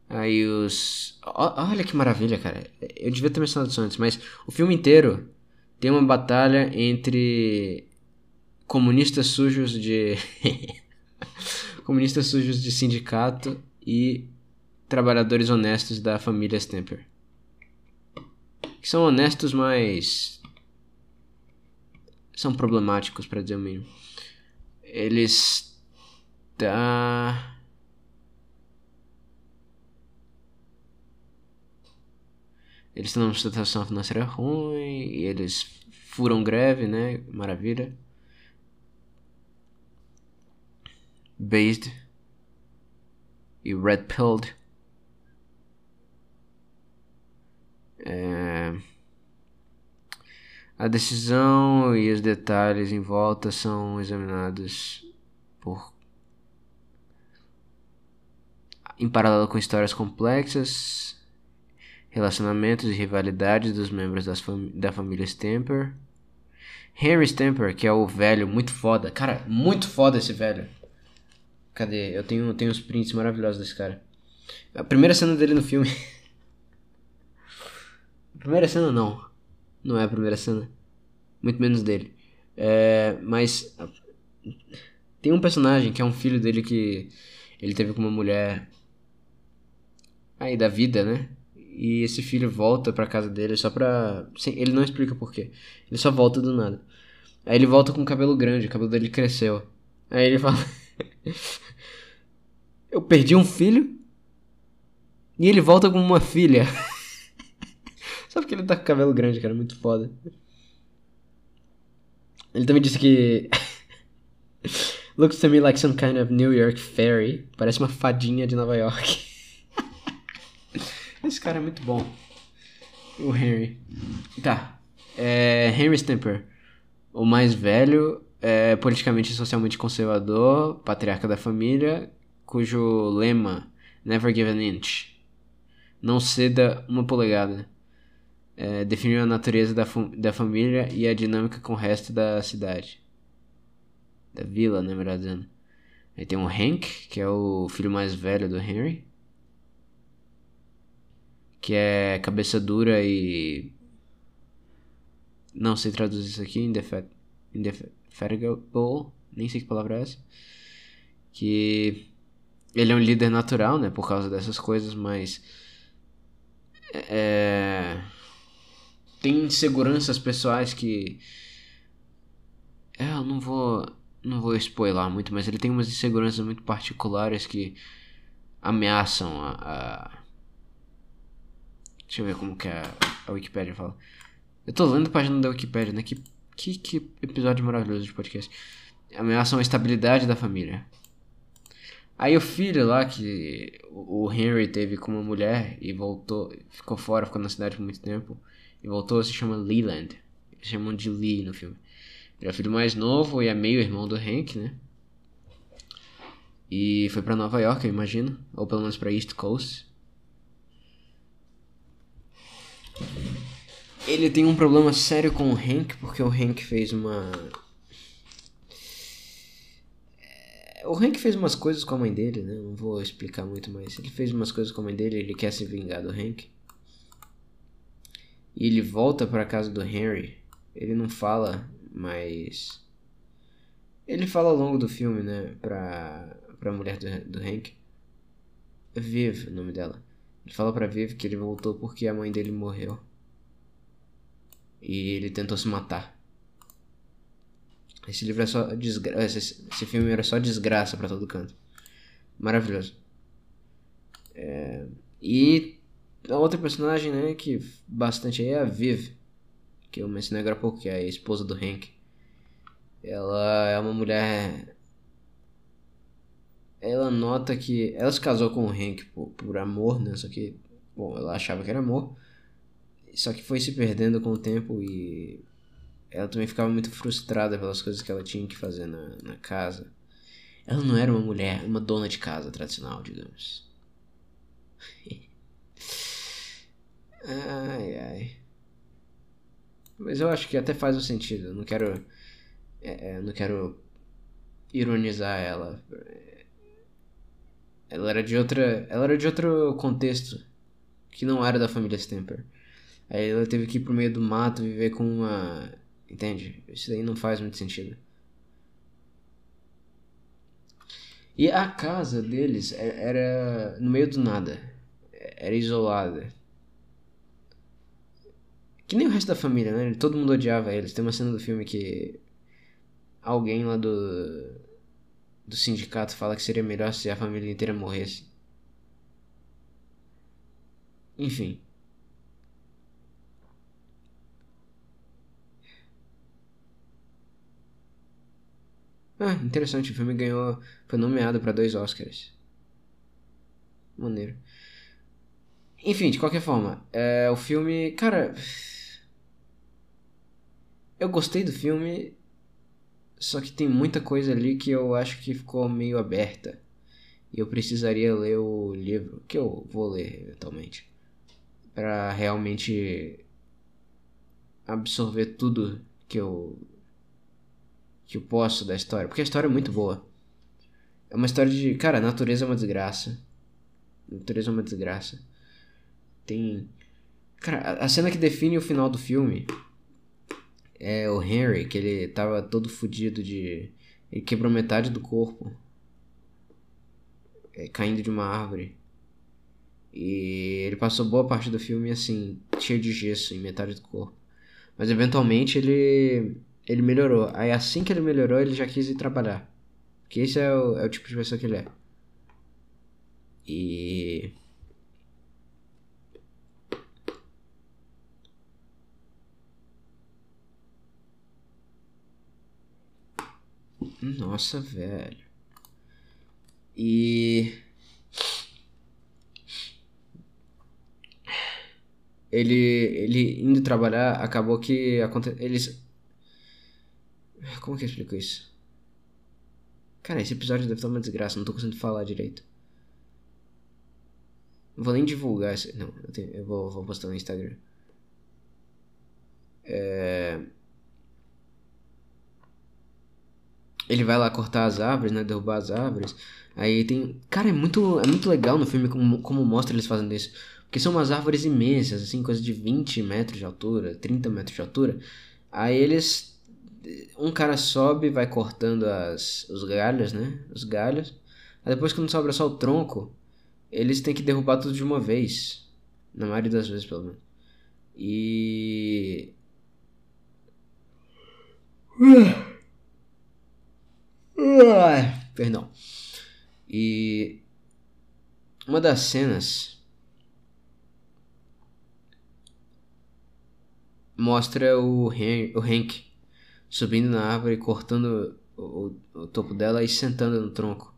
Aí os. Olha que maravilha, cara. Eu devia ter mencionado isso antes, mas o filme inteiro tem uma batalha entre comunistas sujos de. comunistas sujos de sindicato e trabalhadores honestos da família Stamper que são honestos, mas são problemáticos para dizer o mínimo. Eles tá Eles estão numa situação financeira ruim e eles furam greve, né? Maravilha. Based e Red Pilled É... A decisão e os detalhes em volta são examinados por em paralelo com histórias complexas, relacionamentos e rivalidades dos membros da família Stamper. Henry Stamper, que é o velho muito foda. Cara, muito foda esse velho. Cadê? Eu tenho, tenho uns prints maravilhosos desse cara. A primeira cena dele no filme Primeira cena não. Não é a primeira cena. Muito menos dele. É, mas tem um personagem que é um filho dele que ele teve com uma mulher aí da vida, né? E esse filho volta pra casa dele só pra. Ele não explica porquê. Ele só volta do nada. Aí ele volta com o cabelo grande, o cabelo dele cresceu. Aí ele fala: Eu perdi um filho? E ele volta com uma filha. Só porque ele tá com cabelo grande, cara, muito foda. Ele também disse que. Looks to me like some kind of New York fairy. Parece uma fadinha de Nova York. Esse cara é muito bom. O Henry. Tá. É, Henry Stamper. O mais velho, é politicamente e socialmente conservador, patriarca da família, cujo lema Never give an inch. Não ceda uma polegada é, definiu a natureza da, da família e a dinâmica com o resto da cidade. Da vila, né, melhor dizendo. Aí tem o Hank, que é o filho mais velho do Henry. Que é cabeça dura e. Não sei traduzir isso aqui. Indefatigable. Nem sei que palavra é essa. Que. Ele é um líder natural, né? Por causa dessas coisas, mas. É tem inseguranças pessoais que. É, eu não vou. Não vou spoiler muito, mas ele tem umas inseguranças muito particulares que ameaçam a. a... Deixa eu ver como que a, a Wikipedia fala. Eu tô lendo a página da Wikipedia, né? Que, que, que episódio maravilhoso de podcast. Ameaçam a estabilidade da família. Aí o filho lá, que o Henry teve com uma mulher e voltou, ficou fora, ficou na cidade por muito tempo e voltou, se chama Leland. Eles chamam de Lee no filme. Ele é o filho mais novo e é meio irmão do Hank, né? E foi para Nova York, eu imagino, ou pelo menos para East Coast. Ele tem um problema sério com o Hank, porque o Hank fez uma. É, o Hank fez umas coisas com a mãe dele, né? Não vou explicar muito mais. Ele fez umas coisas com a mãe dele, ele quer se vingar do Hank. E ele volta pra casa do Henry. Ele não fala, mas. Ele fala ao longo do filme, né? Pra, pra mulher do, do Hank. Viv, o nome dela. Fala pra Viv que ele voltou porque a mãe dele morreu. E ele tentou se matar. Esse livro é só desgraça. Esse, esse filme era só desgraça para todo canto. Maravilhoso. É... E a outra personagem, né, que bastante aí é a Viv, que eu mencionei agora há pouco, que é a esposa do Hank. Ela é uma mulher. Ela nota que. Ela se casou com o Hank por, por amor, né? Só que. Bom, ela achava que era amor. Só que foi se perdendo com o tempo e. Ela também ficava muito frustrada pelas coisas que ela tinha que fazer na, na casa. Ela não era uma mulher, uma dona de casa tradicional, digamos. ai, ai. Mas eu acho que até faz um sentido. Eu não quero. É, é, não quero ironizar ela. Ela era de outra. Ela era de outro contexto. Que não era da família Stamper. Aí ela teve que ir pro meio do mato viver com uma. Entende? Isso daí não faz muito sentido. E a casa deles é, era no meio do nada. Era isolada. Que nem o resto da família, né? Todo mundo odiava eles. Tem uma cena do filme que alguém lá do do sindicato fala que seria melhor se a família inteira morresse. Enfim. Ah, interessante, o filme ganhou. Foi nomeado para dois Oscars. Maneiro. Enfim, de qualquer forma, é, o filme. Cara. Eu gostei do filme, só que tem muita coisa ali que eu acho que ficou meio aberta. E eu precisaria ler o livro, que eu vou ler eventualmente, para realmente absorver tudo que eu que eu posso da história, porque a história é muito boa. É uma história de, cara, a natureza é uma desgraça. A natureza é uma desgraça. Tem Cara, a cena que define o final do filme é o Henry, que ele tava todo fudido de. Ele quebrou metade do corpo. É, caindo de uma árvore. E ele passou boa parte do filme assim, cheio de gesso em metade do corpo. Mas eventualmente ele ele melhorou. Aí assim que ele melhorou, ele já quis ir trabalhar. Porque esse é o, é o tipo de pessoa que ele é. E. Nossa, velho. E. Ele, ele indo trabalhar, acabou que aconte... eles como que eu explico isso? Cara, esse episódio deve estar uma desgraça, não tô conseguindo falar direito. Não vou nem divulgar esse. Não, eu, tenho, eu vou, vou postar no Instagram. É... Ele vai lá cortar as árvores, né? Derrubar as árvores. Aí tem. Cara, é muito, é muito legal no filme como, como mostra eles fazendo isso. Porque são umas árvores imensas, assim, coisa de 20 metros de altura, 30 metros de altura. Aí eles um cara sobe, vai cortando as, os galhos, né? Os galhos. Aí depois, quando sobra só o tronco, eles têm que derrubar tudo de uma vez. Na maioria das vezes, pelo menos. E. Perdão. E. Uma das cenas. Mostra o, Hen o Hank subindo na árvore, cortando o, o, topo dela e sentando no tronco.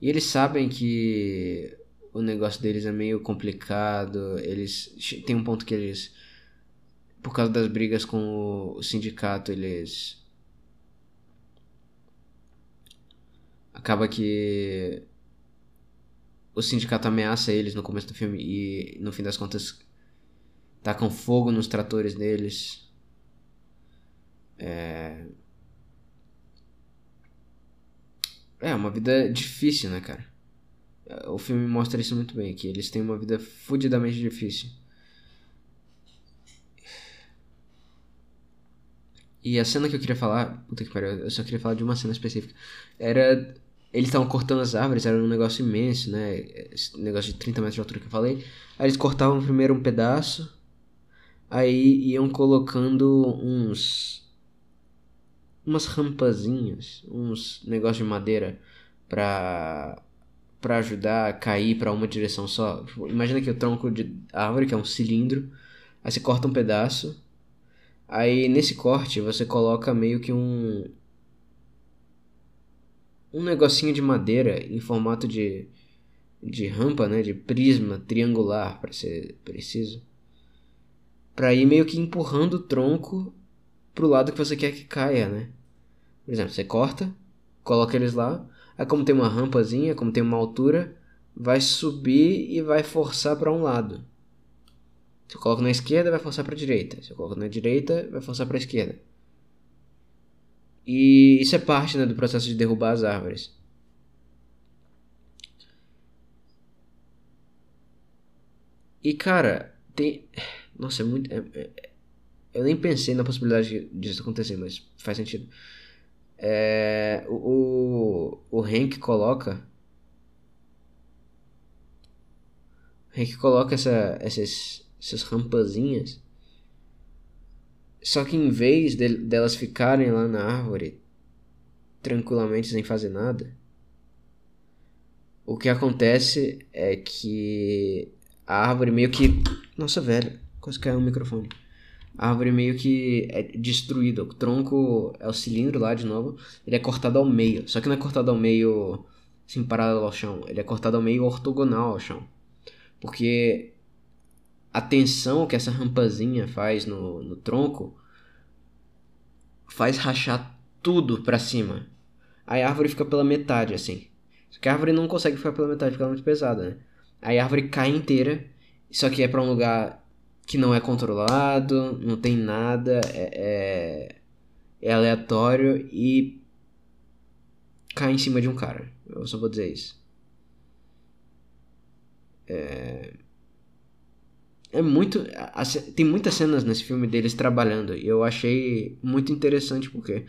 E eles sabem que o negócio deles é meio complicado. Eles tem um ponto que eles, por causa das brigas com o sindicato, eles acaba que o sindicato ameaça eles no começo do filme e no fim das contas tacam fogo nos tratores deles é... É uma vida difícil, né, cara? O filme mostra isso muito bem, que eles têm uma vida fudidamente difícil. E a cena que eu queria falar, puta que pariu, eu só queria falar de uma cena específica. Era. Eles estavam cortando as árvores, era um negócio imenso, né? Esse negócio de 30 metros de altura que eu falei. Aí eles cortavam primeiro um pedaço, aí iam colocando uns. umas rampazinhas, uns negócios de madeira pra. pra ajudar a cair pra uma direção só. Imagina que o tronco de árvore, que é um cilindro, aí você corta um pedaço Aí nesse corte você coloca meio que um um negocinho de madeira em formato de de rampa, né, de prisma triangular para ser preciso. Para ir meio que empurrando o tronco pro lado que você quer que caia, né? Por exemplo, você corta, coloca eles lá, aí como tem uma rampazinha, como tem uma altura, vai subir e vai forçar para um lado. Se eu coloco na esquerda, vai forçar para a direita. Se eu coloco na direita, vai forçar para a esquerda. E isso é parte né, do processo de derrubar as árvores. E cara, tem. Nossa, é muito. É, é... Eu nem pensei na possibilidade disso acontecer, mas faz sentido. É... O, o, Hank coloca. O Hank coloca essa, essas, essas rampazinhas. Só que em vez de, delas ficarem lá na árvore tranquilamente sem fazer nada, o que acontece é que a árvore meio que. Nossa, velho, quase caiu o microfone. A árvore meio que é destruída. O tronco é o cilindro lá de novo. Ele é cortado ao meio. Só que não é cortado ao meio assim, paralelo ao chão. Ele é cortado ao meio ortogonal ao chão. Porque a tensão que essa rampazinha faz no, no tronco faz rachar tudo para cima. Aí a árvore fica pela metade, assim. Só que a árvore não consegue ficar pela metade ela é muito pesada, né? Aí a árvore cai inteira, só que é pra um lugar que não é controlado, não tem nada, é, é, é aleatório e cai em cima de um cara. Eu só vou dizer isso. É é muito. Tem muitas cenas nesse filme deles trabalhando e eu achei muito interessante porque.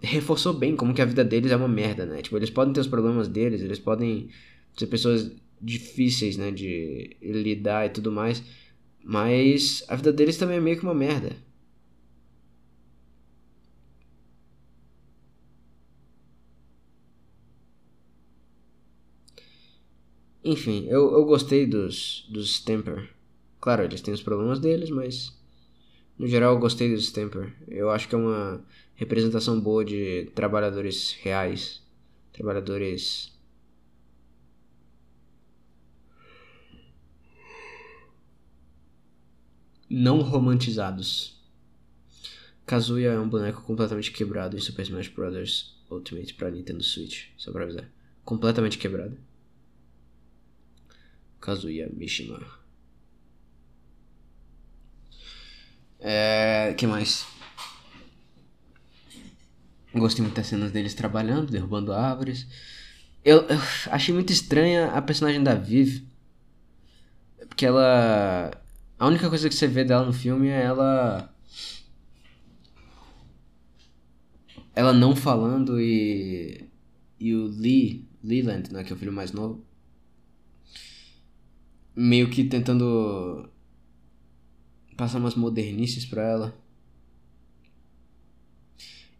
Reforçou bem como que a vida deles é uma merda, né? Tipo, eles podem ter os problemas deles, eles podem ser pessoas difíceis, né? De lidar e tudo mais, mas a vida deles também é meio que uma merda. Enfim, eu, eu gostei dos, dos Stamper. Claro, eles têm os problemas deles, mas no geral eu gostei dos Stamper. Eu acho que é uma representação boa de trabalhadores reais, trabalhadores não romantizados. Kazuya é um boneco completamente quebrado em Super Smash Bros. Ultimate para Nintendo Switch, só pra avisar. Completamente quebrado. Kazuya Mishima. É. que mais? Gostei muito das cenas deles trabalhando, derrubando árvores. Eu, eu achei muito estranha a personagem da Viv. Porque ela. A única coisa que você vê dela no filme é ela. Ela não falando e. E o Lee. Leland, né? Que é o filho mais novo meio que tentando passar umas modernices pra ela.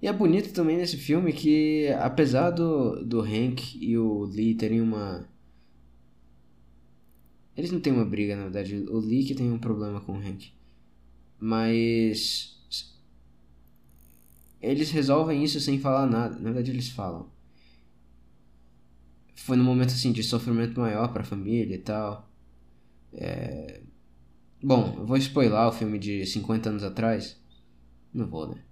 E é bonito também nesse filme que, apesar do, do Hank e o Lee terem uma. Eles não têm uma briga, na verdade. O Lee que tem um problema com o Hank. Mas. Eles resolvem isso sem falar nada. Na verdade, eles falam. Foi num momento assim de sofrimento maior pra família e tal. É... Bom, eu vou spoiler o filme de 50 anos atrás. Não vou, né?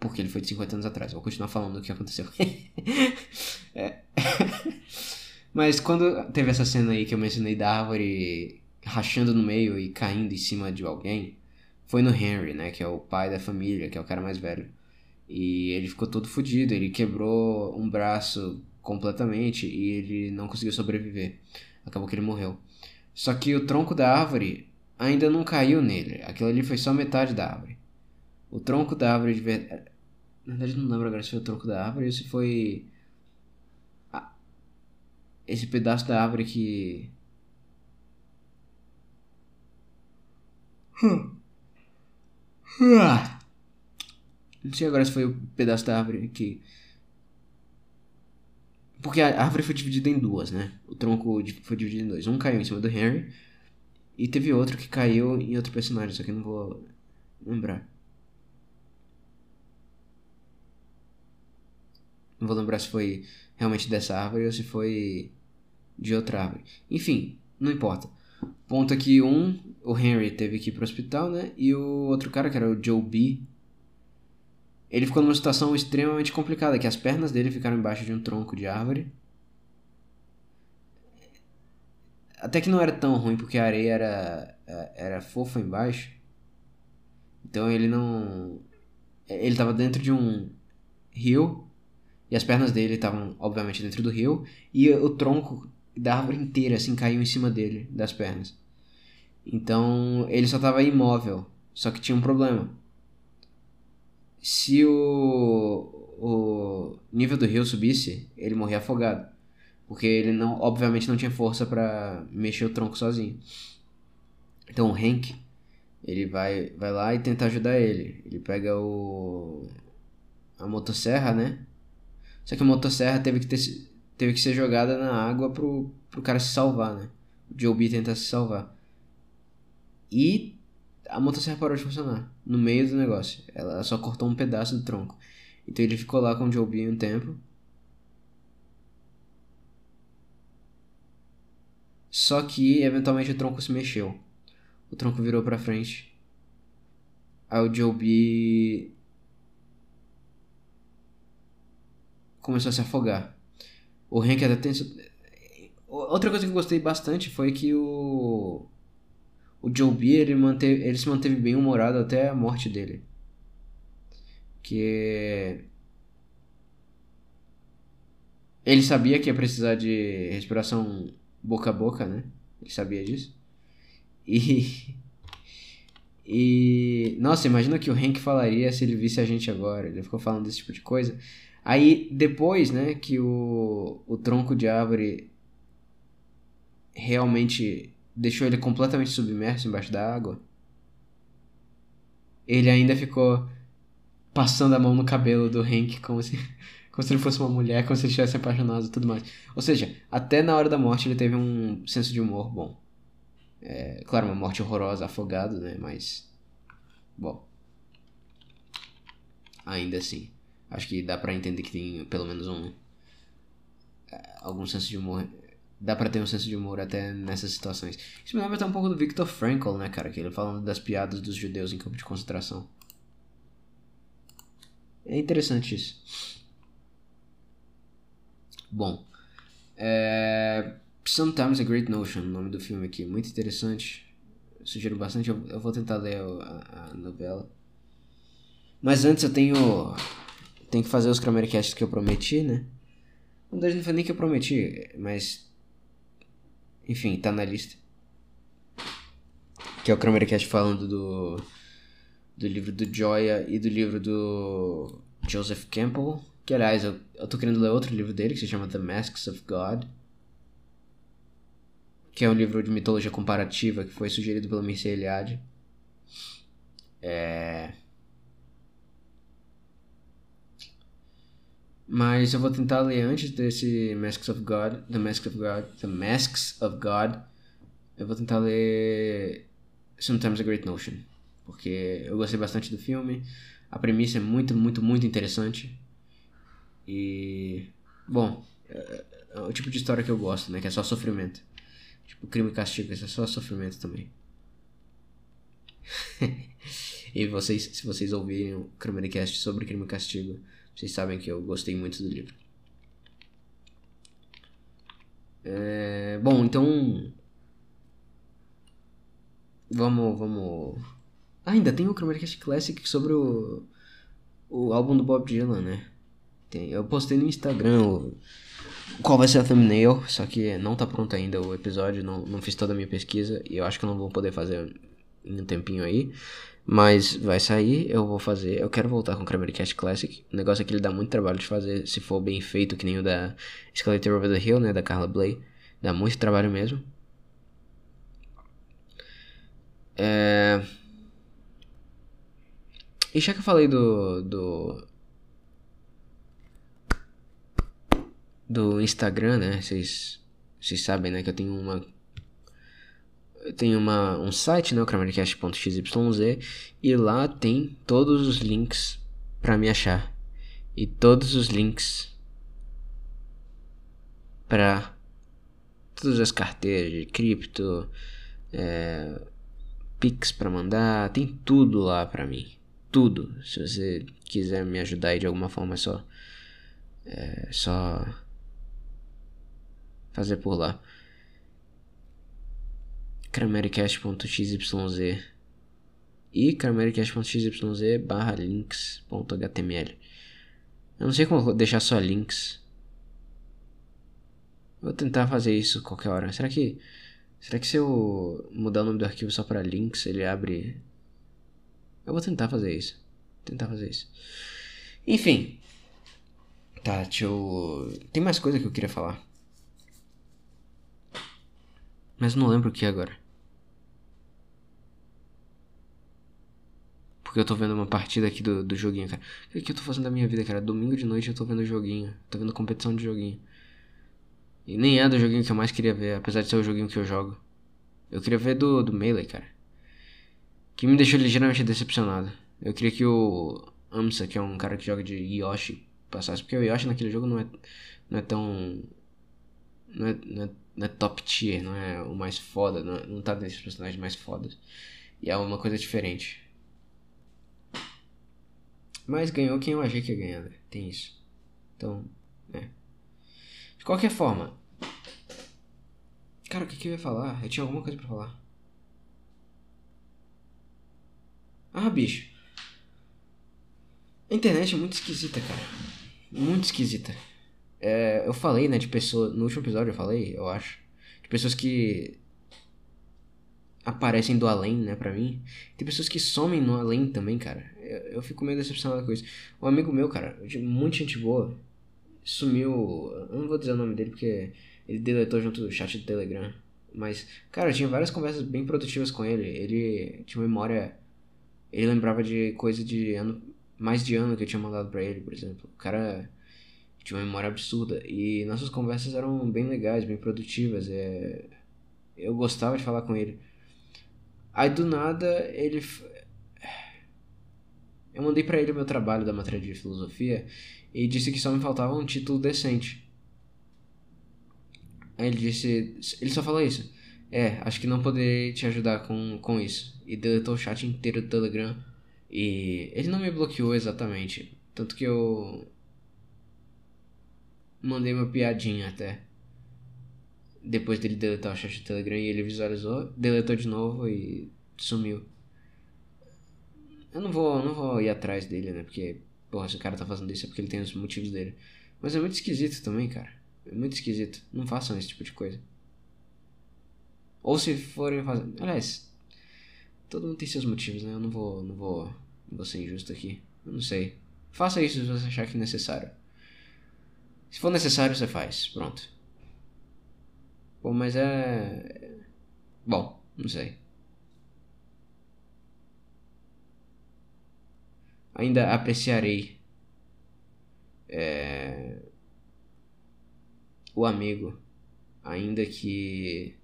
Porque ele foi de 50 anos atrás. vou continuar falando o que aconteceu. é. Mas quando teve essa cena aí que eu mencionei da árvore rachando no meio e caindo em cima de alguém, foi no Henry, né? Que é o pai da família, que é o cara mais velho. E ele ficou todo fodido, ele quebrou um braço completamente e ele não conseguiu sobreviver. Acabou que ele morreu. Só que o tronco da árvore ainda não caiu nele. Aquilo ali foi só metade da árvore. O tronco da árvore de verdade. Na verdade, não lembro agora se foi o tronco da árvore ou se foi. Esse pedaço da árvore que. Não sei agora se foi o pedaço da árvore que. Porque a árvore foi dividida em duas, né? O tronco foi dividido em dois. Um caiu em cima do Henry e teve outro que caiu em outro personagem, só que eu não vou lembrar. Não vou lembrar se foi realmente dessa árvore ou se foi de outra árvore. Enfim, não importa. Ponto que um, o Henry teve que ir pro hospital, né? E o outro cara, que era o Joe B, ele ficou numa situação extremamente complicada, que as pernas dele ficaram embaixo de um tronco de árvore. Até que não era tão ruim, porque a areia era, era fofa embaixo. Então ele não... Ele estava dentro de um rio, e as pernas dele estavam, obviamente, dentro do rio, e o tronco da árvore inteira, assim, caiu em cima dele, das pernas. Então ele só estava imóvel, só que tinha um problema se o, o nível do rio subisse, ele morria afogado. Porque ele não, obviamente não tinha força para mexer o tronco sozinho. Então o Hank, ele vai, vai lá e tenta ajudar ele. Ele pega o a motosserra, né? Só que a motosserra teve que ter teve que ser jogada na água pro, pro cara se salvar, né? O Joe B tenta se salvar. E a motosserra parou de funcionar no meio do negócio. Ela só cortou um pedaço do tronco. Então ele ficou lá com o Joe B um tempo. Só que eventualmente o tronco se mexeu. O tronco virou para frente. Aí o Joe B começou a se afogar. O Hank até tem Outra coisa que eu gostei bastante foi que o o Joe B, ele, manteve, ele se manteve bem humorado até a morte dele. Que ele sabia que ia precisar de respiração boca a boca, né? Ele sabia disso. E e nossa, imagina que o Hank falaria se ele visse a gente agora. Ele ficou falando desse tipo de coisa. Aí depois, né, que o, o tronco de árvore realmente deixou ele completamente submerso embaixo da água, ele ainda ficou passando a mão no cabelo do Hank como se, como se ele fosse uma mulher, como se ele estivesse apaixonado e tudo mais. Ou seja, até na hora da morte ele teve um senso de humor bom. É, claro, uma morte horrorosa, afogado, né? Mas. Bom. Ainda assim. Acho que dá pra entender que tem pelo menos um. É, algum senso de humor dá para ter um senso de humor até nessas situações. Isso me lembra até um pouco do Viktor Frankl, né, cara? Que ele falando das piadas dos judeus em campo de concentração. É interessante isso. Bom. É... Sometimes a Great Notion, o nome do filme aqui. Muito interessante. Eu sugiro bastante. Eu, vou tentar ler a, novela. Mas antes eu tenho. Tenho que fazer os Kramercasts que eu prometi, né? Na verdade, não foi nem que eu prometi, mas enfim, tá na lista. Que é o Kramercast falando do. Do livro do Joya e do livro do Joseph Campbell. Que aliás, eu, eu tô querendo ler outro livro dele que se chama The Masks of God. Que é um livro de mitologia comparativa que foi sugerido pelo Mircea Eliade. É. Mas eu vou tentar ler antes desse Masks of God, The Masks of God, The Masks of God. Eu vou tentar ler Sometimes a Great Notion, porque eu gostei bastante do filme. A premissa é muito, muito, muito interessante. E bom, é, é o tipo de história que eu gosto, né, que é só sofrimento. Tipo, crime e castigo, isso é só sofrimento também. e vocês, se vocês ouvirem o Criminecast sobre crime e castigo, vocês sabem que eu gostei muito do livro. É, bom, então. Vamos. vamos... Ah, ainda tem o Chromaticast Classic sobre o, o álbum do Bob Dylan, né? Tem, eu postei no Instagram o, qual vai ser a thumbnail, só que não tá pronto ainda o episódio, não, não fiz toda a minha pesquisa e eu acho que não vou poder fazer em um tempinho aí. Mas vai sair, eu vou fazer. Eu quero voltar com o Cranberry Cast Classic. O negócio é que ele dá muito trabalho de fazer, se for bem feito, que nem o da Escalator Over the Hill, né? Da Carla Bley. Dá muito trabalho mesmo. É... E já que eu falei do. do. do Instagram, né? Vocês. Vocês sabem, né? Que eu tenho uma tenho uma, um site, né, o cramercast.xyz, e lá tem todos os links para me achar. E todos os links para todas as carteiras de cripto, é, Pix para mandar, tem tudo lá para mim. Tudo. Se você quiser me ajudar aí de alguma forma, é só. É só. Fazer por lá cramericast.xyz e cramericast.xyz barra links.html. Eu não sei como deixar só links. Vou tentar fazer isso qualquer hora. Será que será que se eu mudar o nome do arquivo só para links, ele abre Eu vou tentar fazer isso. Tentar fazer isso. Enfim. Tá, deixa eu Tem mais coisa que eu queria falar. Mas não lembro o que agora. Porque eu tô vendo uma partida aqui do, do joguinho, cara. O que eu tô fazendo da minha vida, cara? Domingo de noite eu tô vendo joguinho. Tô vendo competição de joguinho. E nem é do joguinho que eu mais queria ver, apesar de ser o joguinho que eu jogo. Eu queria ver do, do Melee, cara. Que me deixou ligeiramente decepcionado. Eu queria que o Amsa, que é um cara que joga de Yoshi, passasse. Porque o Yoshi naquele jogo não é, não é tão. Não é, não é, não é top tier, não é o mais foda, não, é, não tá nesses personagens mais fodas. E é uma coisa diferente. Mas ganhou quem eu achei que ia ganhar, né? Tem isso. Então, né? De qualquer forma. Cara, o que, que eu ia falar? Eu tinha alguma coisa pra falar. Ah, bicho. A internet é muito esquisita, cara. Muito esquisita. É, eu falei, né, de pessoas. No último episódio eu falei, eu acho. De pessoas que aparecem do além, né, pra mim. Tem pessoas que somem no além também, cara. Eu, eu fico meio decepcionado com isso. Um amigo meu, cara, muita gente boa, sumiu. Eu não vou dizer o nome dele porque ele deletou junto do chat do Telegram. Mas, cara, tinha várias conversas bem produtivas com ele. Ele tinha memória. Ele lembrava de coisa de ano. Mais de ano que eu tinha mandado pra ele, por exemplo. O cara tinha uma memória absurda. E nossas conversas eram bem legais, bem produtivas. É... Eu gostava de falar com ele. Aí do nada ele. Eu mandei para ele o meu trabalho da matéria de filosofia e disse que só me faltava um título decente. Aí ele disse. Ele só falou isso. É, acho que não poderei te ajudar com, com isso. E deletou o chat inteiro do Telegram. E ele não me bloqueou exatamente. Tanto que eu. Mandei uma piadinha até depois dele deletar o chat do Telegram e ele visualizou, deletou de novo e sumiu. Eu não vou, não vou ir atrás dele, né? Porque, porra, se o cara tá fazendo isso é porque ele tem os motivos dele. Mas é muito esquisito também, cara. É muito esquisito. Não façam esse tipo de coisa. Ou se forem fazer. Aliás, todo mundo tem seus motivos, né? Eu não vou, não vou, não vou ser injusto aqui. Eu não sei. Faça isso se você achar que é necessário. Se for necessário, você faz. Pronto. Bom, mas é. Bom, não sei. Ainda apreciarei é... o amigo, ainda que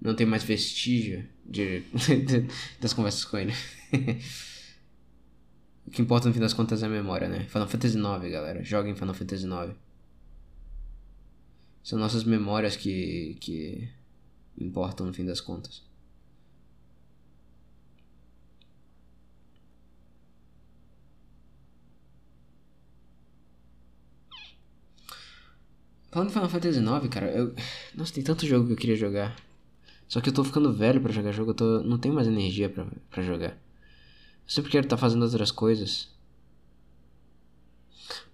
não tem mais vestígio de, das conversas com ele. o que importa no fim das contas é a memória, né? Final Fantasy IX, galera. Joguem Final Fantasy IX. São nossas memórias que, que importam no fim das contas. Falando de Final Fantasy IX, cara, eu. Nossa, tem tanto jogo que eu queria jogar. Só que eu tô ficando velho para jogar jogo, eu tô... não tenho mais energia para jogar. Eu sempre quero estar tá fazendo outras coisas.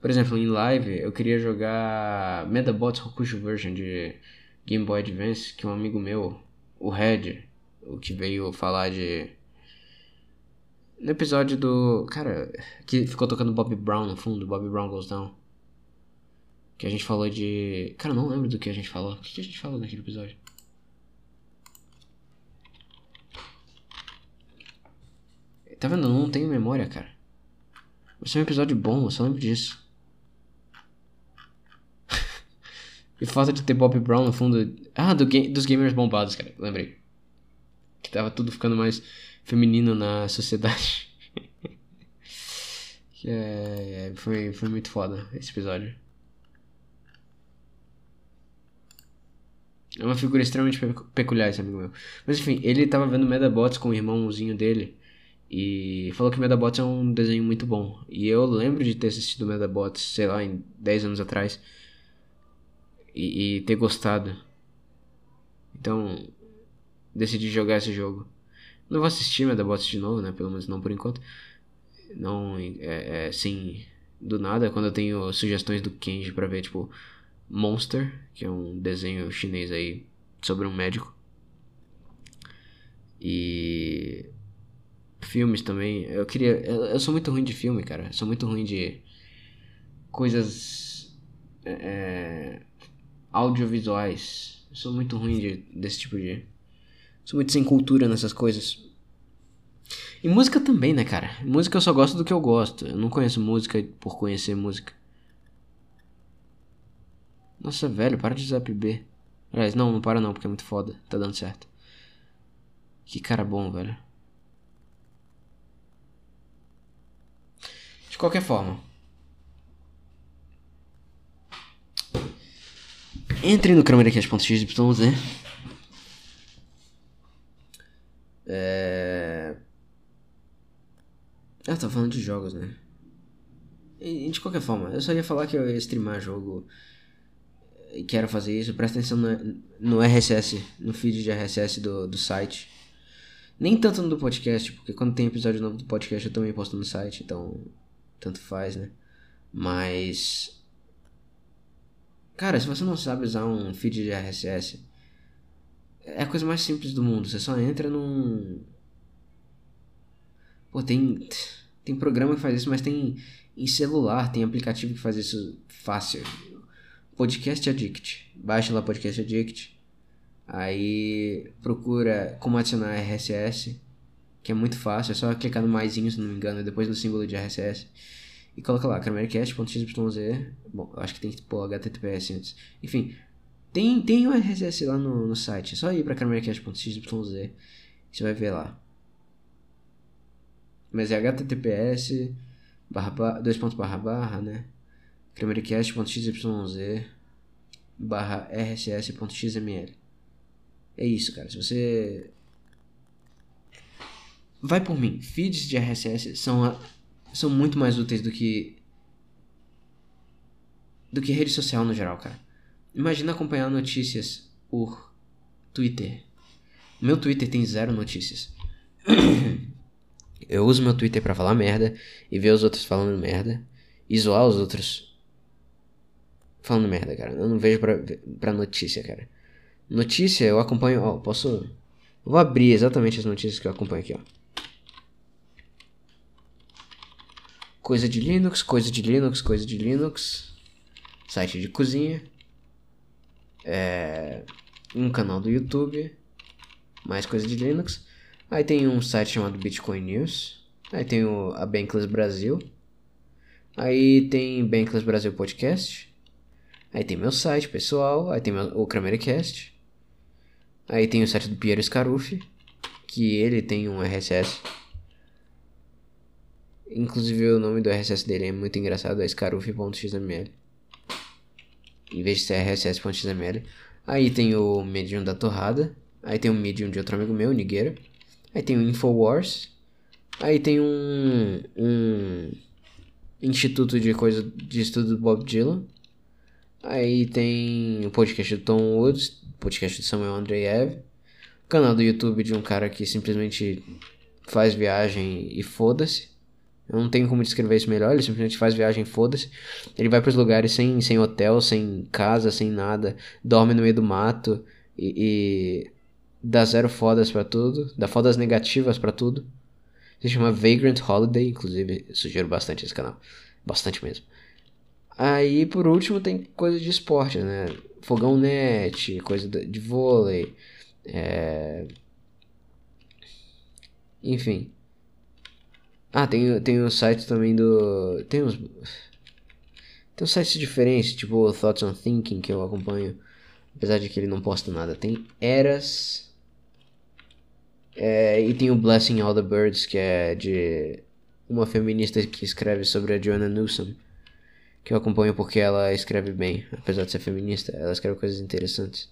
Por exemplo, em live eu queria jogar Medabots Rokushu Version de Game Boy Advance, que um amigo meu, o Red, o que veio falar de. No episódio do. Cara, que ficou tocando Bob Brown no fundo, Bob Brown Goes Down. Que a gente falou de. Cara, não lembro do que a gente falou. O que a gente falou naquele episódio? Tá vendo? Eu não tenho memória, cara. Vai ser um episódio bom, eu só lembro disso. e falta de ter Bob Brown no fundo. Ah, do ga dos gamers bombados, cara. Lembrei. Que tava tudo ficando mais feminino na sociedade. é, foi, foi muito foda esse episódio. É uma figura extremamente peculiar esse amigo meu. Mas enfim, ele tava vendo Medabots com o irmãozinho dele. E falou que Medabots é um desenho muito bom. E eu lembro de ter assistido Medabots, sei lá, em 10 anos atrás. E, e ter gostado. Então, decidi jogar esse jogo. Não vou assistir Medabots de novo, né? Pelo menos não por enquanto. Não, é, é sim, do nada, quando eu tenho sugestões do Kenji pra ver, tipo, Monster, que é um desenho chinês aí sobre um médico. E filmes também. Eu queria. Eu, eu, sou muito ruim de filme, cara. Eu sou muito ruim de coisas é, é, audiovisuais. Eu sou muito ruim de, desse tipo de. Sou muito sem cultura nessas coisas. E música também, né, cara? Música eu só gosto do que eu gosto. Eu não conheço música por conhecer música. Nossa, velho, para de zap B. Aliás, não, não para não, porque é muito foda. Tá dando certo. Que cara bom, velho. De qualquer forma. Entre no crameracast.xyz. É... Ah, tô falando de jogos, né? E, de qualquer forma, eu só ia falar que eu ia streamar jogo quero fazer isso. Presta atenção no, no RSS, no feed de RSS do, do site. Nem tanto no do podcast, porque quando tem episódio novo do podcast eu também posto no site, então tanto faz, né? Mas. Cara, se você não sabe usar um feed de RSS, é a coisa mais simples do mundo. Você só entra num. Pô, tem. Tem programa que faz isso, mas tem em celular, tem aplicativo que faz isso fácil. Podcast Addict. Baixa lá Podcast Addict. Aí procura como adicionar RSS que é muito fácil, é só clicar no maisinho, se não me engano, depois no símbolo de RSS. E coloca lá, cramercast.xyz. Bom, acho que tem que pôr HTTPS antes. Enfim, tem, tem o RSS lá no, no site. É só ir pra cramercast.xyz. Você vai ver lá. Mas é https barra, dois pontos barra barra, né? cramercast.xyz barra rss.xml. É isso, cara. Se você Vai por mim, feeds de RSS são, são muito mais úteis do que. do que rede social no geral, cara. Imagina acompanhar notícias por Twitter. Meu Twitter tem zero notícias. Eu uso meu Twitter para falar merda e ver os outros falando merda e zoar os outros falando merda, cara. Eu não vejo pra, pra notícia, cara. Notícia eu acompanho, ó, posso. Vou abrir exatamente as notícias que eu acompanho aqui, ó. Coisa de Linux, coisa de Linux, coisa de Linux. Site de cozinha. É, um canal do YouTube. Mais coisa de Linux. Aí tem um site chamado Bitcoin News. Aí tem o, a Bankless Brasil. Aí tem Bankless Brasil Podcast. Aí tem meu site pessoal. Aí tem meu, o Kramercast. Aí tem o site do Piero Scaruffi. Que ele tem um RSS Inclusive o nome do RSS dele é muito engraçado, é scaruf.xml. Em vez de ser rss.xml. Aí tem o Medium da Torrada. Aí tem o Medium de outro amigo meu, Nigueira. Aí tem o Infowars. Aí tem um, um Instituto de Coisa de Estudo do Bob Dylan. Aí tem o podcast do Tom Woods, podcast do Samuel Andreev. Canal do YouTube de um cara que simplesmente faz viagem e foda-se. Eu não tenho como descrever isso melhor, ele simplesmente faz viagem, foda-se. Ele vai para os lugares sem, sem hotel, sem casa, sem nada, dorme no meio do mato e, e dá zero fodas pra tudo, dá fodas negativas pra tudo. Se chama Vagrant Holiday, inclusive sugiro bastante esse canal. Bastante mesmo. Aí por último tem coisa de esporte, né? Fogão net, coisa de vôlei. É... Enfim. Ah, tem, tem o site também do. Tem uns. Tem uns sites diferentes, tipo o Thoughts on Thinking, que eu acompanho. Apesar de que ele não posta nada. Tem Eras. É, e tem o Blessing All the Birds, que é de uma feminista que escreve sobre a Joanna Newsom. Que eu acompanho porque ela escreve bem. Apesar de ser feminista, ela escreve coisas interessantes.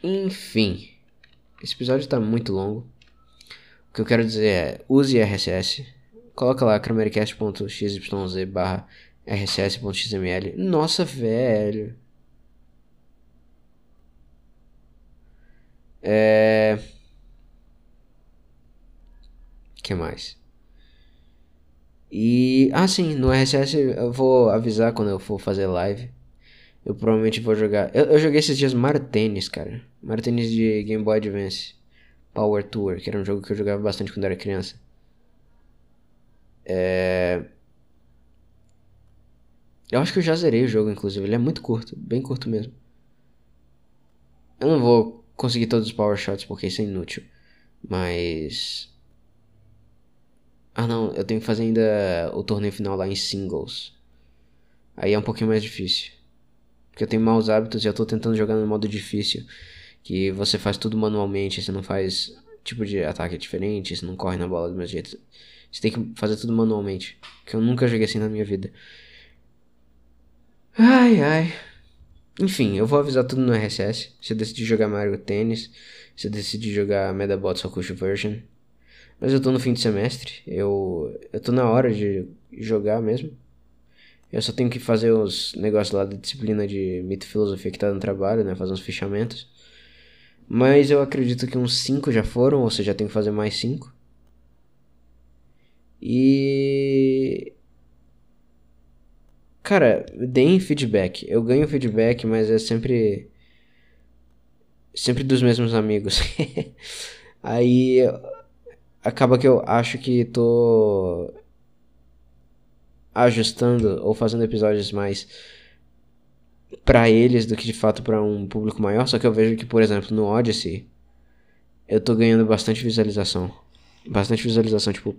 Enfim. Esse episódio tá muito longo. O que eu quero dizer é, use RSS. Coloca lá cramericast.xyz barra rss.xml. Nossa, velho. É... que mais? E... Ah, sim, no RSS eu vou avisar quando eu for fazer live. Eu provavelmente vou jogar. Eu, eu joguei esses dias Mario cara. Mario de Game Boy Advance. Power Tour, que era um jogo que eu jogava bastante quando era criança. É. Eu acho que eu já zerei o jogo, inclusive. Ele é muito curto, bem curto mesmo. Eu não vou conseguir todos os power shots porque isso é inútil. Mas. Ah não, eu tenho que fazer ainda o torneio final lá em singles. Aí é um pouquinho mais difícil. Porque eu tenho maus hábitos e eu tô tentando jogar no modo difícil. Que você faz tudo manualmente, você não faz tipo de ataque diferente, você não corre na bola do mesmo jeito. Você tem que fazer tudo manualmente. Que eu nunca joguei assim na minha vida. Ai, ai. Enfim, eu vou avisar tudo no RSS. Se eu decidir jogar Mario Tennis, se eu decidir jogar Medabot Sokushu Version. Mas eu tô no fim de semestre. Eu, eu tô na hora de jogar mesmo. Eu só tenho que fazer os negócios lá da disciplina de mito e filosofia que tá no trabalho, né? Fazer uns fechamentos. Mas eu acredito que uns 5 já foram, ou seja, tenho que fazer mais 5. E. Cara, deem feedback. Eu ganho feedback, mas é sempre. Sempre dos mesmos amigos. Aí. Acaba que eu acho que tô ajustando ou fazendo episódios mais para eles do que de fato para um público maior. Só que eu vejo que, por exemplo, no Odyssey, eu tô ganhando bastante visualização. Bastante visualização, tipo,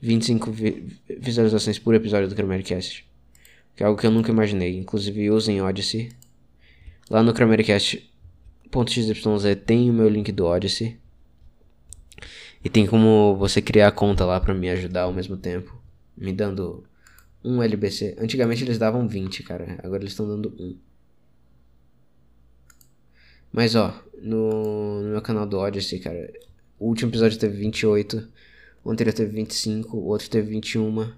25 vi visualizações por episódio do Cramericast. Que é algo que eu nunca imaginei. Inclusive, usem Odyssey. Lá no Cramericast.xyz tem o meu link do Odyssey. E tem como você criar a conta lá para me ajudar ao mesmo tempo. Me dando um LBC. Antigamente eles davam 20, cara. Agora eles estão dando 1. Mas ó, no, no meu canal do Odyssey, cara, o último episódio teve 28, o anterior teve 25, o outro teve 21,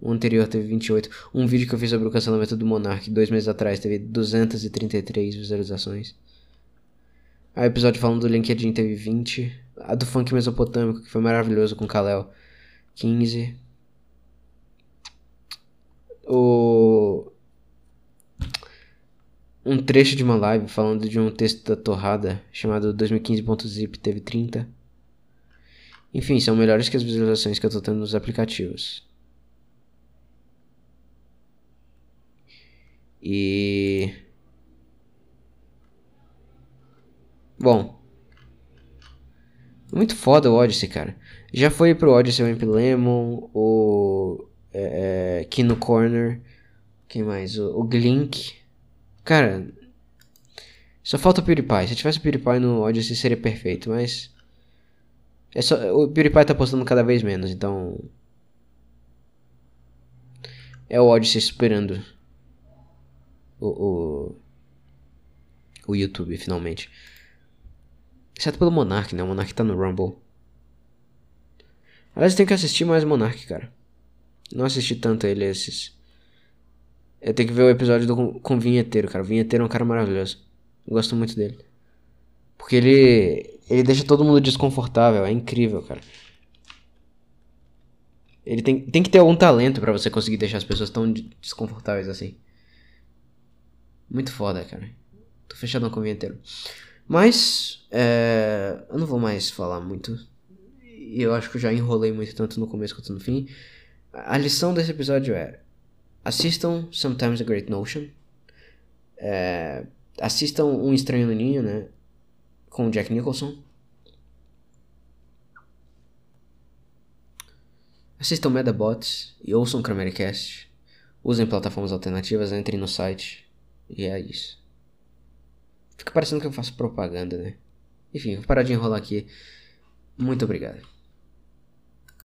o anterior teve 28. Um vídeo que eu fiz sobre o cancelamento do Monark dois meses atrás teve 233 visualizações. O episódio falando do LinkedIn teve 20. A do funk mesopotâmico, que foi maravilhoso com Kalel, 15 o um trecho de uma live falando de um texto da Torrada chamado 2015.zip teve 30. Enfim, são melhores que as visualizações que eu tô tendo nos aplicativos. E Bom, muito foda o Odyssey, cara. Já foi pro Odyssey o Imp Lemon, o é, é, Kino Corner. Quem mais? O, o Glink. Cara, só falta o PewDiePie. Se tivesse o PewDiePie no Odyssey seria perfeito, mas. É só, o PewDiePie tá postando cada vez menos, então. É o Odyssey superando o, o, o YouTube, finalmente. Exceto pelo Monark, né? O Monark tá no Rumble. Aliás, tem que assistir mais Monark, cara. Não assisti tanto ele esses. Eu tenho que ver o episódio do, com o Vinheteiro, cara. O Vinheteiro é um cara maravilhoso. Eu gosto muito dele. Porque ele. Ele deixa todo mundo desconfortável. É incrível, cara. Ele tem, tem que ter algum talento para você conseguir deixar as pessoas tão desconfortáveis assim. Muito foda, cara. Tô fechadão com o vinheteiro. Mas, é, eu não vou mais falar muito. E eu acho que eu já enrolei muito, tanto no começo quanto no fim. A lição desse episódio é: assistam Sometimes a Great Notion. É, assistam Um Estranho no Ninho, né? Com o Jack Nicholson. Assistam Medabots e ouçam Cramericast. Usem plataformas alternativas, entrem no site. E é isso. Fica parecendo que eu faço propaganda, né? Enfim, vou parar de enrolar aqui. Muito obrigado.